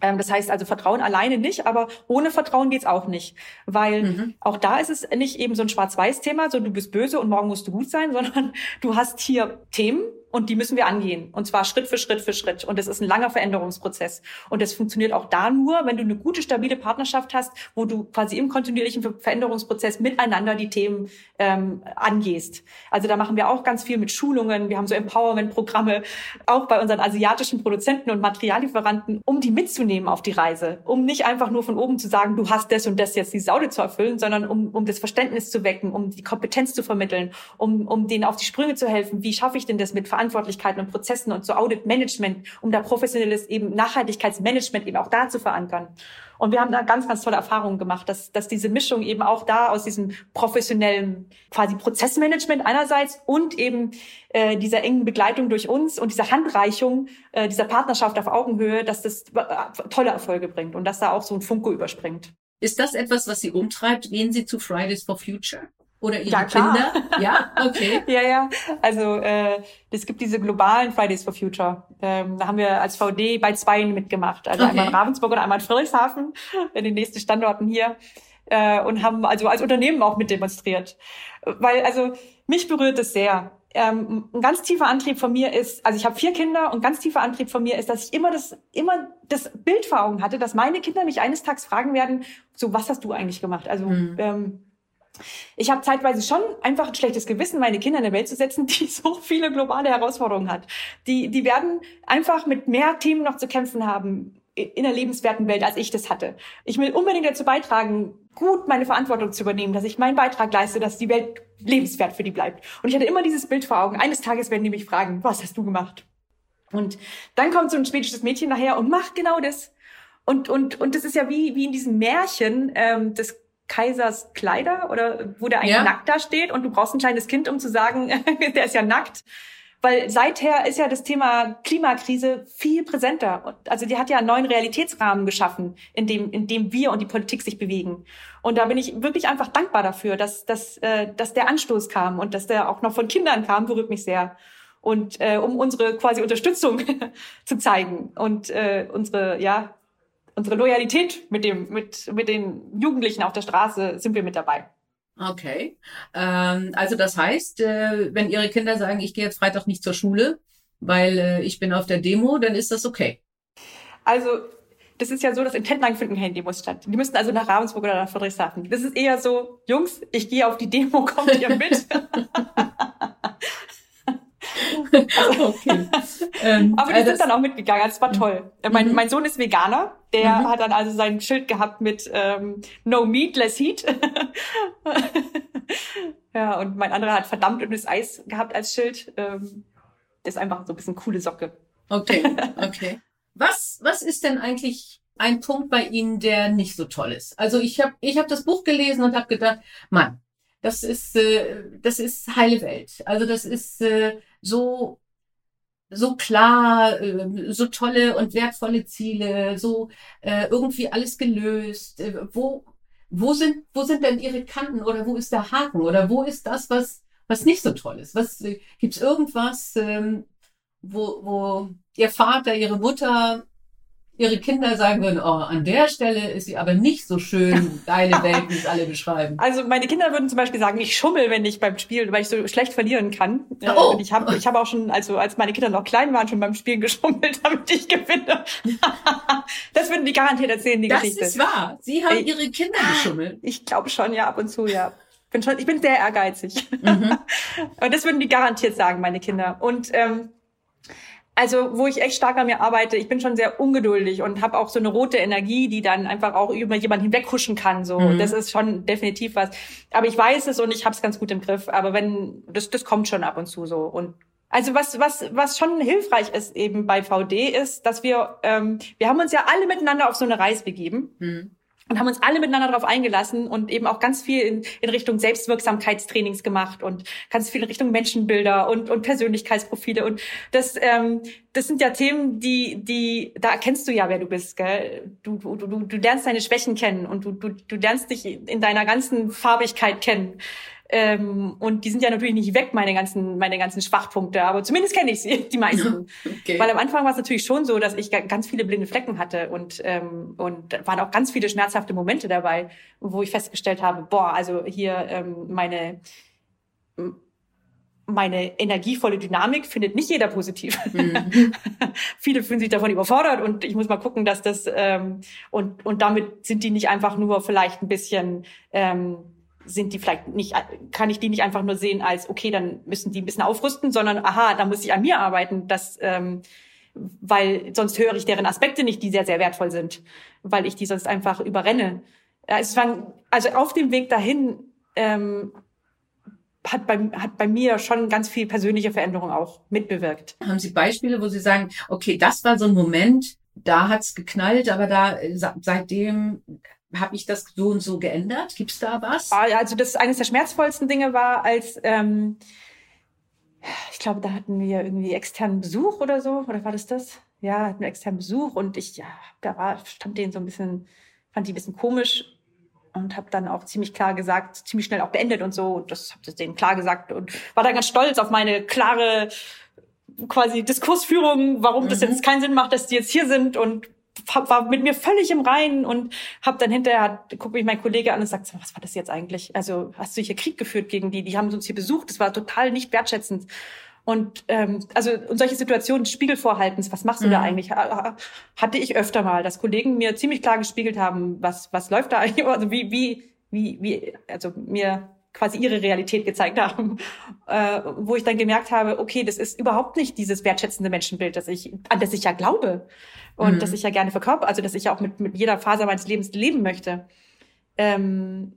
Ähm, das heißt also Vertrauen alleine nicht, aber ohne Vertrauen geht's auch nicht. Weil mhm. auch da ist es nicht eben so ein Schwarz-Weiß-Thema, so du bist böse und morgen musst du gut sein, sondern du hast hier Themen, und die müssen wir angehen. Und zwar Schritt für Schritt für Schritt. Und das ist ein langer Veränderungsprozess. Und das funktioniert auch da nur, wenn du eine gute, stabile Partnerschaft hast, wo du quasi im kontinuierlichen Veränderungsprozess miteinander die Themen ähm, angehst. Also da machen wir auch ganz viel mit Schulungen. Wir haben so Empowerment-Programme, auch bei unseren asiatischen Produzenten und Materiallieferanten, um die mitzunehmen auf die Reise. Um nicht einfach nur von oben zu sagen, du hast das und das jetzt, diese Audit zu erfüllen, sondern um, um das Verständnis zu wecken, um die Kompetenz zu vermitteln, um, um denen auf die Sprünge zu helfen. Wie schaffe ich denn das mit Verantwortlichkeiten und Prozessen und so Audit-Management, um da professionelles eben Nachhaltigkeitsmanagement eben auch da zu verankern. Und wir haben da ganz, ganz tolle Erfahrungen gemacht, dass, dass diese Mischung eben auch da aus diesem professionellen quasi Prozessmanagement einerseits und eben äh, dieser engen Begleitung durch uns und dieser Handreichung, äh, dieser Partnerschaft auf Augenhöhe, dass das äh, tolle Erfolge bringt und dass da auch so ein Funke überspringt. Ist das etwas, was Sie umtreibt? Gehen Sie zu Fridays for Future? Oder ihre ja, Kinder? Ja, okay. ja, ja. Also äh, es gibt diese globalen Fridays for Future. Ähm, da haben wir als VD bei zwei mitgemacht. Also okay. einmal in Ravensburg und einmal in Friedrichshafen, in den nächsten Standorten hier. Äh, und haben also als Unternehmen auch mit demonstriert. Weil, also mich berührt es sehr. Ähm, ein ganz tiefer Antrieb von mir ist, also ich habe vier Kinder und ganz tiefer Antrieb von mir ist, dass ich immer das, immer das Bild vor Augen hatte, dass meine Kinder mich eines Tages fragen werden, so was hast du eigentlich gemacht? Also mhm. ähm, ich habe zeitweise schon einfach ein schlechtes Gewissen, meine Kinder in eine Welt zu setzen, die so viele globale Herausforderungen hat. Die, die werden einfach mit mehr Themen noch zu kämpfen haben in der lebenswerten Welt, als ich das hatte. Ich will unbedingt dazu beitragen, gut meine Verantwortung zu übernehmen, dass ich meinen Beitrag leiste, dass die Welt lebenswert für die bleibt. Und ich hatte immer dieses Bild vor Augen. Eines Tages werden die mich fragen, was hast du gemacht? Und dann kommt so ein schwedisches Mädchen nachher und macht genau das. Und, und, und das ist ja wie, wie in diesem Märchen, ähm, das Kaisers Kleider oder wo der eigentlich ja. nackt da steht und du brauchst ein kleines Kind, um zu sagen, der ist ja nackt. Weil seither ist ja das Thema Klimakrise viel präsenter. Also die hat ja einen neuen Realitätsrahmen geschaffen, in dem, in dem wir und die Politik sich bewegen. Und da bin ich wirklich einfach dankbar dafür, dass, dass, äh, dass der Anstoß kam und dass der auch noch von Kindern kam, berührt mich sehr. Und äh, um unsere quasi Unterstützung zu zeigen und äh, unsere ja unsere Loyalität mit dem, mit, mit den Jugendlichen auf der Straße sind wir mit dabei. Okay. Ähm, also das heißt, äh, wenn Ihre Kinder sagen, ich gehe jetzt Freitag nicht zur Schule, weil äh, ich bin auf der Demo, dann ist das okay. Also das ist ja so, dass in Tettnang finden keine Demos statt. Die müssten also nach Ravensburg oder nach Friedrichshafen. Das ist eher so, Jungs, ich gehe auf die Demo, kommt ihr mit? okay. ähm, Aber die äh, sind dann auch mitgegangen, das war toll. Mhm. Mein, mein Sohn ist Veganer, der mhm. hat dann also sein Schild gehabt mit ähm, No Meat, Less Heat. ja, und mein anderer hat verdammt dünnes Eis gehabt als Schild. Ähm, das ist einfach so ein bisschen coole Socke. Okay, okay. Was, was ist denn eigentlich ein Punkt bei Ihnen, der nicht so toll ist? Also ich habe ich hab das Buch gelesen und habe gedacht, Mann, das ist, äh, das ist heile Welt. Also das ist äh, so so klar, äh, so tolle und wertvolle Ziele, so äh, irgendwie alles gelöst. Äh, wo wo sind wo sind denn Ihre Kanten oder wo ist der Haken oder wo ist das, was was nicht so toll ist? Was äh, gibt's irgendwas, ähm, wo, wo Ihr Vater, Ihre Mutter ihre Kinder sagen würden, oh, an der Stelle ist sie aber nicht so schön, deine Welt, wie es alle beschreiben. Also meine Kinder würden zum Beispiel sagen, ich schummel, wenn ich beim Spielen, weil ich so schlecht verlieren kann. Oh. Und ich habe ich hab auch schon, also als meine Kinder noch klein waren, schon beim Spielen geschummelt, damit ich gewinne. das würden die garantiert erzählen, die das Geschichte. Das ist wahr. Sie haben ich, ihre Kinder geschummelt. Ich glaube schon, ja, ab und zu, ja. Bin schon, ich bin sehr ehrgeizig. Mhm. und das würden die garantiert sagen, meine Kinder. Und ähm, also wo ich echt stark an mir arbeite, ich bin schon sehr ungeduldig und habe auch so eine rote Energie, die dann einfach auch über jemanden hinweghuschen kann. So, mhm. das ist schon definitiv was. Aber ich weiß es und ich habe es ganz gut im Griff. Aber wenn das, das kommt schon ab und zu so und also was was was schon hilfreich ist eben bei VD ist, dass wir ähm, wir haben uns ja alle miteinander auf so eine Reise begeben. Mhm und haben uns alle miteinander darauf eingelassen und eben auch ganz viel in, in Richtung Selbstwirksamkeitstrainings gemacht und ganz viel in Richtung Menschenbilder und, und Persönlichkeitsprofile. Und das, ähm, das sind ja Themen, die, die, da erkennst du ja, wer du bist. Gell? Du, du, du, du lernst deine Schwächen kennen und du, du, du lernst dich in deiner ganzen Farbigkeit kennen. Ähm, und die sind ja natürlich nicht weg, meine ganzen, meine ganzen Schwachpunkte, aber zumindest kenne ich sie, die meisten. Okay. Weil am Anfang war es natürlich schon so, dass ich ganz viele blinde Flecken hatte und, ähm, und waren auch ganz viele schmerzhafte Momente dabei, wo ich festgestellt habe, boah, also hier ähm, meine meine energievolle Dynamik findet nicht jeder positiv. Mhm. Viele fühlen sich davon überfordert und ich muss mal gucken, dass das ähm, und und damit sind die nicht einfach nur vielleicht ein bisschen ähm, sind die vielleicht nicht, kann ich die nicht einfach nur sehen als, okay, dann müssen die ein bisschen aufrüsten, sondern aha, da muss ich an mir arbeiten, dass, ähm, weil sonst höre ich deren Aspekte nicht, die sehr, sehr wertvoll sind, weil ich die sonst einfach überrenne. Also, also auf dem Weg dahin ähm, hat bei, hat bei mir schon ganz viel persönliche Veränderung auch mitbewirkt. Haben Sie Beispiele, wo Sie sagen, okay, das war so ein Moment, da hat's geknallt, aber da seitdem habe ich das so und so geändert? Gibt es da was? Ah, also das eines der schmerzvollsten Dinge war, als ähm, ich glaube, da hatten wir irgendwie externen Besuch oder so, oder war das das? Ja, hatten wir externen Besuch und ich, ja, da war, stand denen so ein bisschen, fand die ein bisschen komisch und habe dann auch ziemlich klar gesagt, ziemlich schnell auch beendet und so. Und das habe ich denen klar gesagt und war dann ganz stolz auf meine klare quasi Diskursführung, warum mhm. das jetzt keinen Sinn macht, dass die jetzt hier sind und war mit mir völlig im Reinen und habe dann hinterher, guckt mich mein Kollege an und sagt, was war das jetzt eigentlich? Also hast du hier Krieg geführt gegen die? Die haben uns hier besucht. Das war total nicht wertschätzend. Und ähm, also und solche Situationen Spiegelvorhaltens, was machst du mhm. da eigentlich? Hatte ich öfter mal, dass Kollegen mir ziemlich klar gespiegelt haben, was was läuft da eigentlich? Also wie wie wie wie also mir quasi ihre Realität gezeigt haben, äh, wo ich dann gemerkt habe, okay, das ist überhaupt nicht dieses wertschätzende Menschenbild, das ich, an das ich ja glaube und mhm. das ich ja gerne verkörper, also dass ich ja auch mit, mit jeder Phase meines Lebens leben möchte. Ähm,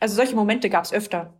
also solche Momente gab es öfter.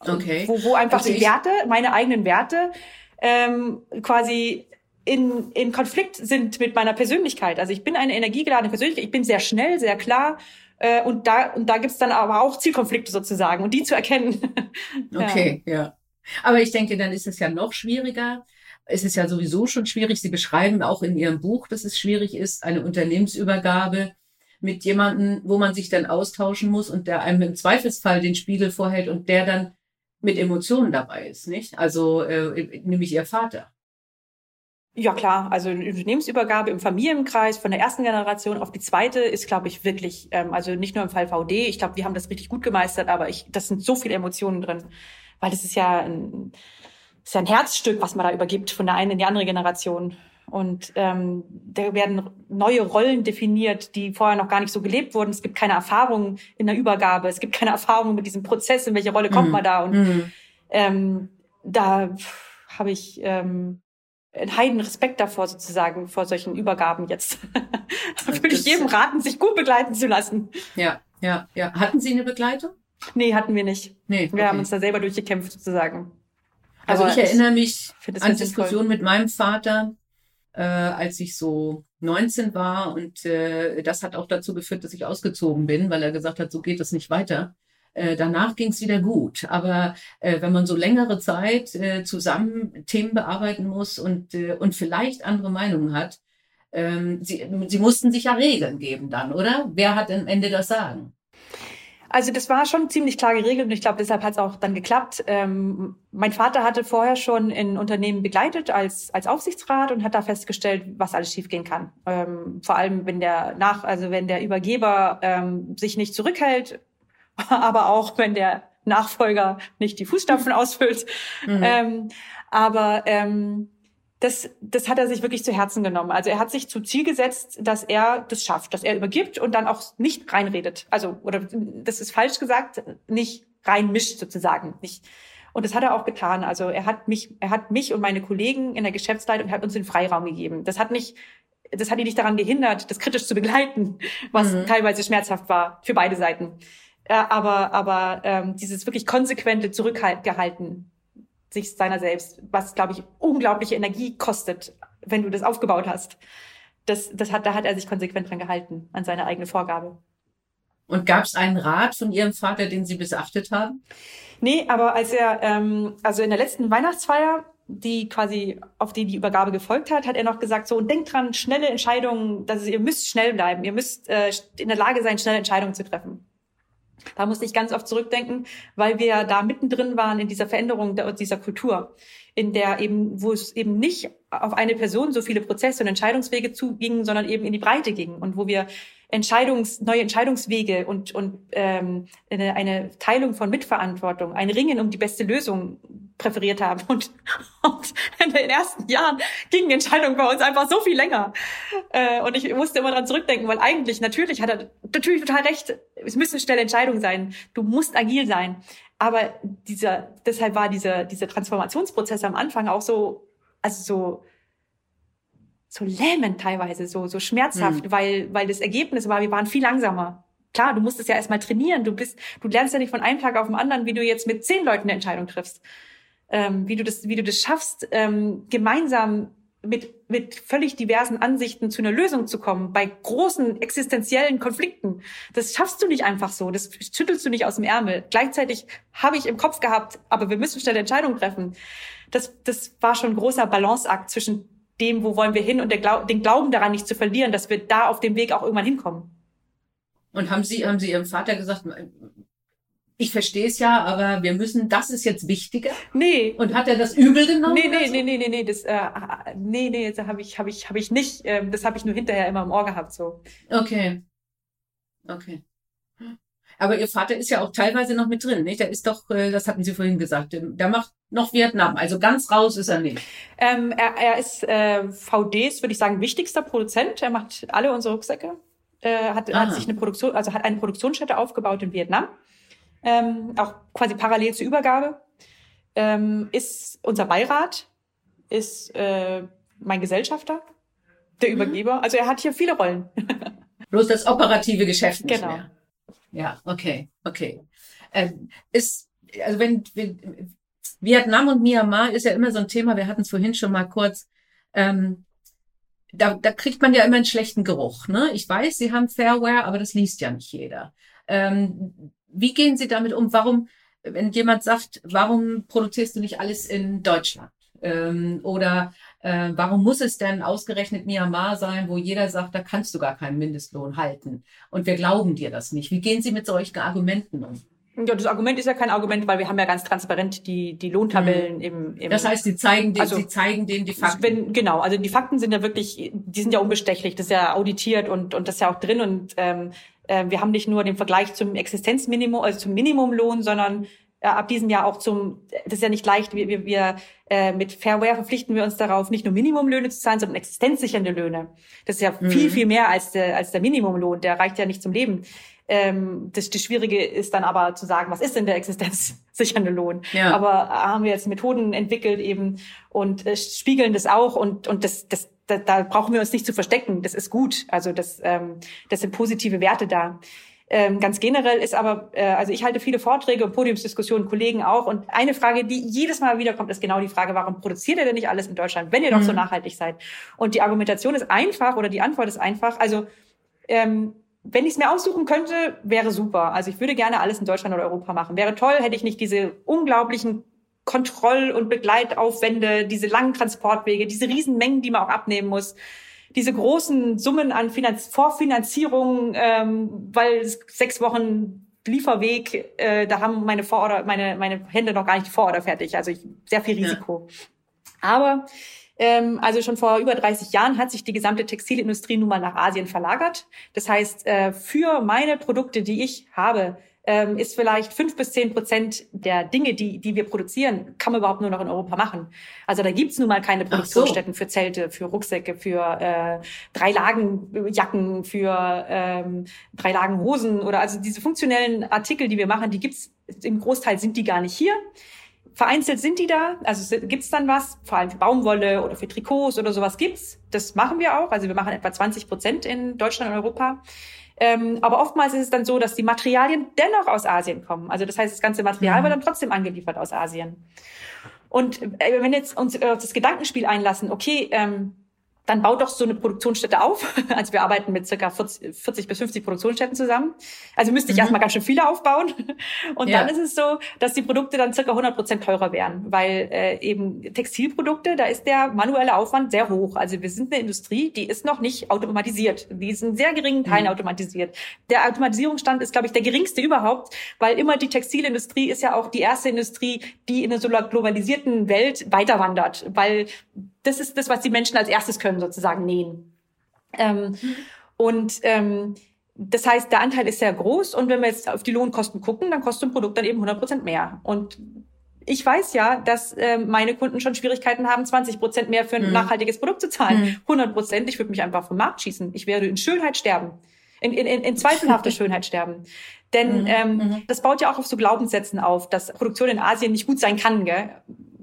Okay. Wo, wo einfach also die Werte, meine eigenen Werte, ähm, quasi in, in Konflikt sind mit meiner Persönlichkeit. Also ich bin eine energiegeladene Persönlichkeit, ich bin sehr schnell, sehr klar äh, und da, und da gibt's dann aber auch Zielkonflikte sozusagen und die zu erkennen. okay, ja. ja. Aber ich denke, dann ist es ja noch schwieriger. Es ist ja sowieso schon schwierig. Sie beschreiben auch in Ihrem Buch, dass es schwierig ist, eine Unternehmensübergabe mit jemandem, wo man sich dann austauschen muss und der einem im Zweifelsfall den Spiegel vorhält und der dann mit Emotionen dabei ist, nicht? Also äh, nämlich Ihr Vater. Ja klar, also eine Unternehmensübergabe im Familienkreis von der ersten Generation auf die zweite ist, glaube ich, wirklich, ähm, also nicht nur im Fall VD, ich glaube, wir haben das richtig gut gemeistert, aber ich, das sind so viele Emotionen drin, weil das ist ja ein, ist ja ein Herzstück, was man da übergibt von der einen in die andere Generation. Und ähm, da werden neue Rollen definiert, die vorher noch gar nicht so gelebt wurden. Es gibt keine Erfahrung in der Übergabe, es gibt keine Erfahrung mit diesem Prozess, in welche Rolle kommt mhm. man da. Und mhm. ähm, da habe ich ähm, einen heiden Respekt davor sozusagen, vor solchen Übergaben jetzt. da würde ich jedem raten, sich gut begleiten zu lassen. Ja, ja, ja. Hatten Sie eine Begleitung? Nee, hatten wir nicht. Nee, okay. Wir haben uns da selber durchgekämpft sozusagen. Also Aber ich erinnere mich an Diskussionen mit meinem Vater, äh, als ich so 19 war und äh, das hat auch dazu geführt, dass ich ausgezogen bin, weil er gesagt hat, so geht es nicht weiter. Äh, danach ging es wieder gut. Aber äh, wenn man so längere Zeit äh, zusammen Themen bearbeiten muss und, äh, und vielleicht andere Meinungen hat, ähm, sie, sie mussten sich ja Regeln geben dann, oder? Wer hat am Ende das Sagen? Also das war schon ziemlich klar geregelt und ich glaube, deshalb hat es auch dann geklappt. Ähm, mein Vater hatte vorher schon in Unternehmen begleitet als, als Aufsichtsrat und hat da festgestellt, was alles schiefgehen kann. Ähm, vor allem, wenn der nach, also wenn der Übergeber ähm, sich nicht zurückhält, aber auch wenn der Nachfolger nicht die Fußstapfen ausfüllt. Mhm. Ähm, aber ähm, das, das hat er sich wirklich zu Herzen genommen. Also er hat sich zu Ziel gesetzt, dass er das schafft, dass er übergibt und dann auch nicht reinredet. Also, oder das ist falsch gesagt, nicht reinmischt sozusagen. Nicht. Und das hat er auch getan. Also er hat mich, er hat mich und meine Kollegen in der Geschäftsleitung, hat uns den Freiraum gegeben. Das hat nicht, das hat ihn nicht daran gehindert, das kritisch zu begleiten, was mhm. teilweise schmerzhaft war für beide Seiten. Äh, aber, aber ähm, dieses wirklich konsequente Zurückgehalten sich seiner selbst, was, glaube ich, unglaubliche Energie kostet, wenn du das aufgebaut hast. Das, das hat, da hat er sich konsequent dran gehalten, an seine eigene Vorgabe. Und gab es einen Rat von Ihrem Vater, den Sie missachtet haben? Nee, aber als er, ähm, also in der letzten Weihnachtsfeier, die quasi auf die die Übergabe gefolgt hat, hat er noch gesagt, so, und denkt dran, schnelle Entscheidungen, dass ihr müsst schnell bleiben, ihr müsst äh, in der Lage sein, schnelle Entscheidungen zu treffen. Da musste ich ganz oft zurückdenken, weil wir da mittendrin waren in dieser Veränderung der, dieser Kultur, in der eben, wo es eben nicht auf eine Person so viele Prozesse und Entscheidungswege zuging, sondern eben in die Breite ging und wo wir Entscheidungs, neue Entscheidungswege und, und ähm, eine, eine Teilung von Mitverantwortung, ein Ringen um die beste Lösung präferiert haben. Und, und in den ersten Jahren gingen Entscheidungen bei uns einfach so viel länger. Äh, und ich musste immer dran zurückdenken, weil eigentlich, natürlich hat er natürlich total recht, es müssen schnelle Entscheidungen sein. Du musst agil sein. Aber dieser, deshalb war dieser, dieser Transformationsprozess am Anfang auch so, also so, so lähmend teilweise, so, so schmerzhaft, mhm. weil, weil das Ergebnis war, wir waren viel langsamer. Klar, du musst es ja erstmal trainieren. Du bist, du lernst ja nicht von einem Tag auf den anderen, wie du jetzt mit zehn Leuten eine Entscheidung triffst. Ähm, wie du das, wie du das schaffst, ähm, gemeinsam mit, mit völlig diversen Ansichten zu einer Lösung zu kommen, bei großen existenziellen Konflikten. Das schaffst du nicht einfach so. Das schüttelst du nicht aus dem Ärmel. Gleichzeitig habe ich im Kopf gehabt, aber wir müssen schnell Entscheidungen treffen. Das, das war schon ein großer Balanceakt zwischen dem, wo wollen wir hin und Glau den Glauben daran nicht zu verlieren, dass wir da auf dem Weg auch irgendwann hinkommen. Und haben Sie, haben Sie Ihrem Vater gesagt, ich verstehe es ja, aber wir müssen, das ist jetzt wichtiger? Nee. Und hat er das übel genommen? Nee, nee, so? nee, nee, nee, nee, das, äh, nee, nee, das habe ich, habe ich, habe ich nicht, äh, das habe ich nur hinterher immer im Ohr gehabt, so. Okay. Okay. Aber Ihr Vater ist ja auch teilweise noch mit drin, nicht? Der ist doch, äh, das hatten Sie vorhin gesagt, der macht noch Vietnam. Also ganz raus ist er nicht. Ähm, er, er ist äh, VDs, würde ich sagen, wichtigster Produzent. Er macht alle unsere Rucksäcke. Äh, hat, hat sich eine Produktion, also hat eine Produktionsstätte aufgebaut in Vietnam. Ähm, auch quasi parallel zur Übergabe. Ähm, ist unser Beirat, ist äh, mein Gesellschafter, der mhm. Übergeber. Also er hat hier viele Rollen. Bloß das operative Geschäft nicht genau. mehr. Ja, okay, okay. Ähm, ist, also wenn, wenn Vietnam und Myanmar ist ja immer so ein Thema, wir hatten es vorhin schon mal kurz. Ähm, da, da kriegt man ja immer einen schlechten Geruch. Ne? Ich weiß, Sie haben Fairware, aber das liest ja nicht jeder. Ähm, wie gehen Sie damit um? Warum, wenn jemand sagt, warum produzierst du nicht alles in Deutschland? Ähm, oder äh, warum muss es denn ausgerechnet Myanmar sein, wo jeder sagt, da kannst du gar keinen Mindestlohn halten? Und wir glauben dir das nicht. Wie gehen Sie mit solchen Argumenten um? Ja, das Argument ist ja kein Argument, weil wir haben ja ganz transparent die, die Lohntabellen mhm. im, im Das heißt, sie zeigen den, also, sie zeigen denen die Fakten. Wenn, genau, also die Fakten sind ja wirklich, die sind ja unbestechlich, das ist ja auditiert und, und das ist ja auch drin und ähm, äh, wir haben nicht nur den Vergleich zum Existenzminimum, also zum Minimumlohn, sondern äh, ab diesem Jahr auch zum, das ist ja nicht leicht, wir, wir, wir äh, mit Fairware verpflichten wir uns darauf, nicht nur Minimumlöhne zu zahlen, sondern existenzsichernde Löhne. Das ist ja mhm. viel, viel mehr als der, als der Minimumlohn, der reicht ja nicht zum Leben. Ähm, das, das Schwierige ist dann aber zu sagen, was ist denn der existenzsichernde Lohn? Ja. Aber haben wir jetzt Methoden entwickelt eben und äh, spiegeln das auch und, und das, das, da, da brauchen wir uns nicht zu verstecken. Das ist gut. Also das, ähm, das sind positive Werte da. Ähm, ganz generell ist aber, äh, also ich halte viele Vorträge und Podiumsdiskussionen, Kollegen auch. Und eine Frage, die jedes Mal wiederkommt, ist genau die Frage, warum produziert ihr denn nicht alles in Deutschland, wenn ihr doch mhm. so nachhaltig seid? Und die Argumentation ist einfach oder die Antwort ist einfach. Also ähm, wenn ich es mir aussuchen könnte, wäre super. Also ich würde gerne alles in Deutschland oder Europa machen. Wäre toll, hätte ich nicht diese unglaublichen Kontroll- und Begleitaufwände, diese langen Transportwege, diese Riesenmengen, die man auch abnehmen muss, diese großen Summen an Finanz Vorfinanzierung, ähm, weil es sechs Wochen Lieferweg, äh, da haben meine Vororder, meine, meine Hände noch gar nicht die Vororder fertig. Also ich, sehr viel Risiko. Ja. Aber also schon vor über 30 Jahren hat sich die gesamte Textilindustrie nun mal nach Asien verlagert. Das heißt, äh, für meine Produkte, die ich habe, ähm, ist vielleicht fünf bis zehn Prozent der Dinge, die, die wir produzieren, kann man überhaupt nur noch in Europa machen. Also da gibt's nun mal keine Produktionsstätten so. für Zelte, für Rucksäcke, für äh, drei Lagen Jacken, für ähm, drei Lagen Hosen oder also diese funktionellen Artikel, die wir machen, die gibt's im Großteil sind die gar nicht hier. Vereinzelt sind die da, also gibt's dann was, vor allem für Baumwolle oder für Trikots oder sowas gibt's. Das machen wir auch. Also wir machen etwa 20 Prozent in Deutschland und Europa. Ähm, aber oftmals ist es dann so, dass die Materialien dennoch aus Asien kommen. Also das heißt, das ganze Material mhm. wird dann trotzdem angeliefert aus Asien. Und äh, wenn jetzt uns äh, das Gedankenspiel einlassen, okay, ähm, dann baut doch so eine Produktionsstätte auf. Also wir arbeiten mit circa 40, 40 bis 50 Produktionsstätten zusammen. Also müsste ich mhm. erstmal ganz schön viele aufbauen. Und ja. dann ist es so, dass die Produkte dann circa 100 Prozent teurer wären, weil äh, eben Textilprodukte, da ist der manuelle Aufwand sehr hoch. Also wir sind eine Industrie, die ist noch nicht automatisiert. Die ist in sehr geringen Teilen mhm. automatisiert. Der Automatisierungsstand ist, glaube ich, der geringste überhaupt, weil immer die Textilindustrie ist ja auch die erste Industrie, die in einer so globalisierten Welt weiterwandert, weil das ist das, was die Menschen als erstes können, sozusagen nähen. Ähm, und ähm, das heißt, der Anteil ist sehr groß und wenn wir jetzt auf die Lohnkosten gucken, dann kostet ein Produkt dann eben 100 Prozent mehr. Und ich weiß ja, dass äh, meine Kunden schon Schwierigkeiten haben, 20 Prozent mehr für ein mhm. nachhaltiges Produkt zu zahlen. Mhm. 100 Prozent, ich würde mich einfach vom Markt schießen. Ich werde in Schönheit sterben. In, in, in zweifelhafter Schönheit sterben. Denn mhm. ähm, mhm. das baut ja auch auf so Glaubenssätzen auf, dass Produktion in Asien nicht gut sein kann. Gell?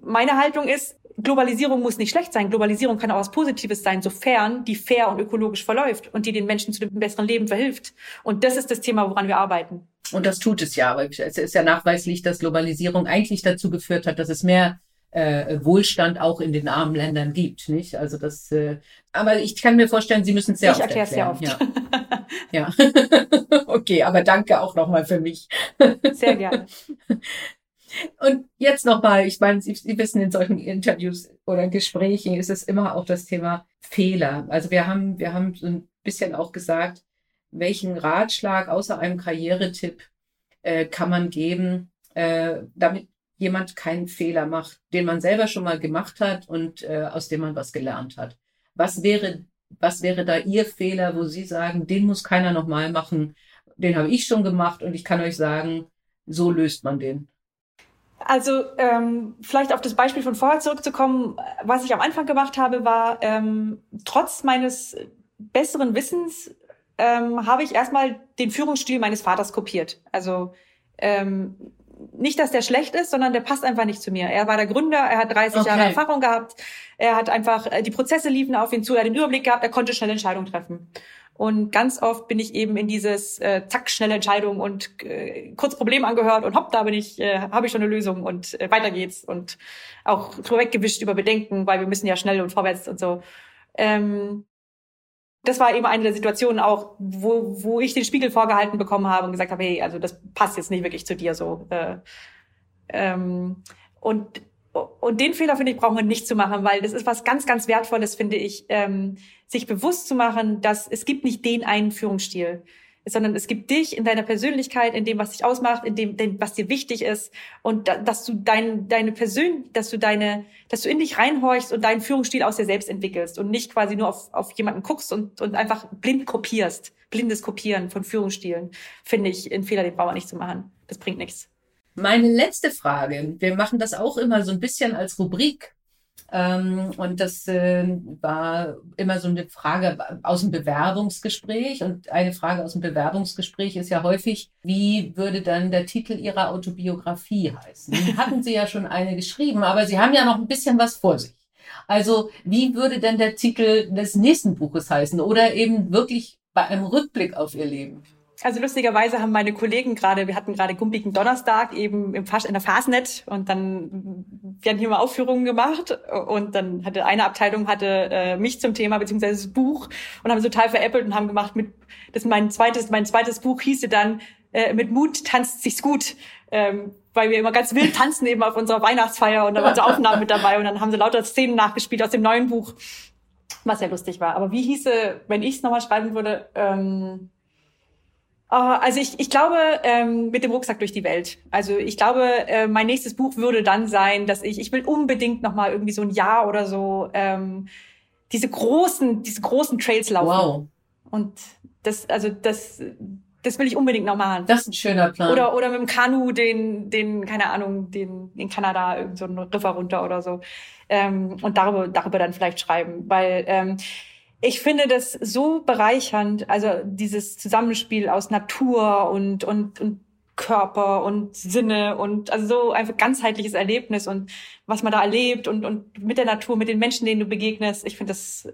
Meine Haltung ist, Globalisierung muss nicht schlecht sein. Globalisierung kann auch was Positives sein, sofern die fair und ökologisch verläuft und die den Menschen zu einem besseren Leben verhilft. Und das ist das Thema, woran wir arbeiten. Und das tut es ja. Aber es ist ja nachweislich, dass Globalisierung eigentlich dazu geführt hat, dass es mehr äh, Wohlstand auch in den armen Ländern gibt, nicht? Also das. Äh, aber ich kann mir vorstellen, Sie müssen es sehr ich oft erklären. sehr oft. Ja. ja. okay, aber danke auch nochmal für mich. Sehr gerne. Und jetzt nochmal, ich meine, Sie, Sie wissen, in solchen Interviews oder Gesprächen ist es immer auch das Thema Fehler. Also wir haben, wir haben so ein bisschen auch gesagt, welchen Ratschlag außer einem Karrieretipp äh, kann man geben, äh, damit jemand keinen Fehler macht, den man selber schon mal gemacht hat und äh, aus dem man was gelernt hat. Was wäre, was wäre da Ihr Fehler, wo Sie sagen, den muss keiner nochmal machen, den habe ich schon gemacht und ich kann euch sagen, so löst man den. Also ähm, vielleicht auf das Beispiel von vorher zurückzukommen, was ich am Anfang gemacht habe, war ähm, trotz meines besseren Wissens ähm, habe ich erstmal den Führungsstil meines Vaters kopiert. Also ähm, nicht, dass der schlecht ist, sondern der passt einfach nicht zu mir. Er war der Gründer, er hat 30 okay. Jahre Erfahrung gehabt, er hat einfach, äh, die Prozesse liefen auf ihn zu, er hat den Überblick gehabt, er konnte schnell Entscheidungen treffen. Und ganz oft bin ich eben in dieses äh, zack schnelle Entscheidung und äh, kurz Problem angehört und hopp, da bin ich, äh, habe ich schon eine Lösung und äh, weiter geht's und auch drüber weggewischt über Bedenken, weil wir müssen ja schnell und vorwärts und so. Ähm, das war eben eine der Situationen auch, wo, wo ich den Spiegel vorgehalten bekommen habe und gesagt habe, hey, also das passt jetzt nicht wirklich zu dir so. Äh, ähm, und und den Fehler, finde ich, brauchen wir nicht zu machen, weil das ist was ganz, ganz Wertvolles, finde ich, ähm, sich bewusst zu machen, dass es gibt nicht den einen Führungsstil, sondern es gibt dich in deiner Persönlichkeit, in dem, was dich ausmacht, in dem, dem was dir wichtig ist und da, dass du dein, deine Persön, dass du deine, dass du in dich reinhorchst und deinen Führungsstil aus dir selbst entwickelst und nicht quasi nur auf, auf jemanden guckst und, und einfach blind kopierst. Blindes Kopieren von Führungsstilen finde ich ein Fehler, den brauchen wir nicht zu machen. Das bringt nichts. Meine letzte Frage, wir machen das auch immer so ein bisschen als Rubrik. Ähm, und das äh, war immer so eine Frage aus dem Bewerbungsgespräch. Und eine Frage aus dem Bewerbungsgespräch ist ja häufig, wie würde dann der Titel Ihrer Autobiografie heißen? Hatten Sie ja schon eine geschrieben, aber Sie haben ja noch ein bisschen was vor sich. Also wie würde denn der Titel des nächsten Buches heißen? Oder eben wirklich bei einem Rückblick auf Ihr Leben? Also lustigerweise haben meine Kollegen gerade, wir hatten gerade gumpigen Donnerstag eben im Fasch, in der Fasnet und dann werden hier mal Aufführungen gemacht und dann hatte eine Abteilung hatte äh, mich zum Thema beziehungsweise das Buch und haben total veräppelt und haben gemacht mit das mein zweites mein zweites Buch hieße dann äh, mit Mut tanzt sich's gut ähm, weil wir immer ganz wild tanzen eben auf unserer Weihnachtsfeier und da waren so Aufnahmen mit dabei und dann haben sie lauter Szenen nachgespielt aus dem neuen Buch was sehr lustig war. Aber wie hieße wenn ich es nochmal schreiben würde ähm, also ich, ich glaube, ähm, mit dem Rucksack durch die Welt. Also ich glaube, äh, mein nächstes Buch würde dann sein, dass ich, ich will unbedingt noch mal irgendwie so ein Jahr oder so ähm, diese großen, diese großen Trails laufen. Wow. Und das, also das, das will ich unbedingt noch machen. Das ist ein schöner Plan. Oder, oder mit dem Kanu den, den, keine Ahnung, den, in Kanada irgend so einen River runter oder so. Ähm, und darüber, darüber dann vielleicht schreiben. Weil, ähm, ich finde das so bereichernd, also dieses Zusammenspiel aus Natur und, und, und Körper und Sinne und also so einfach ganzheitliches Erlebnis und was man da erlebt und, und mit der Natur, mit den Menschen, denen du begegnest. Ich finde das,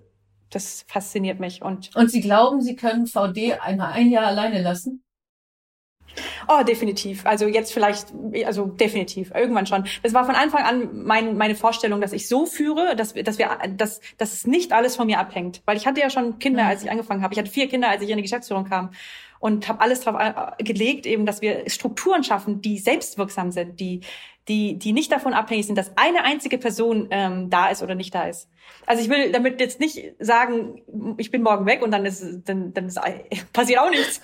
das fasziniert mich. Und, und Sie glauben, Sie können VD einmal ein Jahr alleine lassen? Oh, definitiv. Also jetzt vielleicht, also definitiv, irgendwann schon. Das war von Anfang an mein, meine Vorstellung, dass ich so führe, dass, dass wir, dass, dass es nicht alles von mir abhängt. Weil ich hatte ja schon Kinder, mhm. als ich angefangen habe. Ich hatte vier Kinder, als ich in die Geschäftsführung kam und habe alles darauf äh, gelegt, eben, dass wir Strukturen schaffen, die selbstwirksam sind, die die, die nicht davon abhängig sind, dass eine einzige Person ähm, da ist oder nicht da ist. Also ich will damit jetzt nicht sagen, ich bin morgen weg und dann ist dann, dann ist, passiert auch nichts.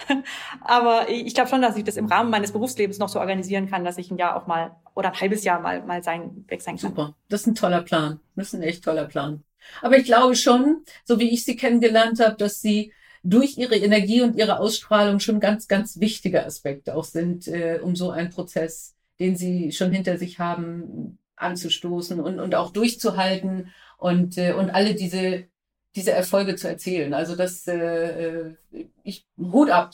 Aber ich glaube schon, dass ich das im Rahmen meines Berufslebens noch so organisieren kann, dass ich ein Jahr auch mal oder ein halbes Jahr mal mal sein weg sein kann. Super, das ist ein toller Plan. Das ist ein echt toller Plan. Aber ich glaube schon, so wie ich sie kennengelernt habe, dass sie durch ihre Energie und ihre Ausstrahlung schon ganz, ganz wichtige Aspekte auch sind, äh, um so einen Prozess den sie schon hinter sich haben, anzustoßen und, und auch durchzuhalten und, äh, und alle diese, diese Erfolge zu erzählen. Also das, äh, äh, ich, Hut ab.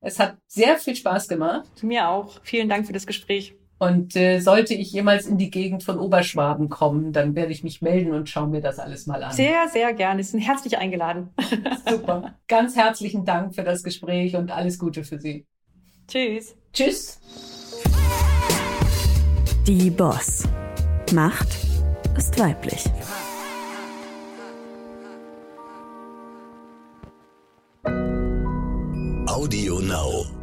Es hat sehr viel Spaß gemacht. Mir auch. Vielen Dank für das Gespräch. Und äh, sollte ich jemals in die Gegend von Oberschwaben kommen, dann werde ich mich melden und schaue mir das alles mal an. Sehr, sehr gerne. Sie sind herzlich eingeladen. Super. Ganz herzlichen Dank für das Gespräch und alles Gute für Sie. Tschüss. Tschüss. Die Boss. Macht ist weiblich. Audio Now.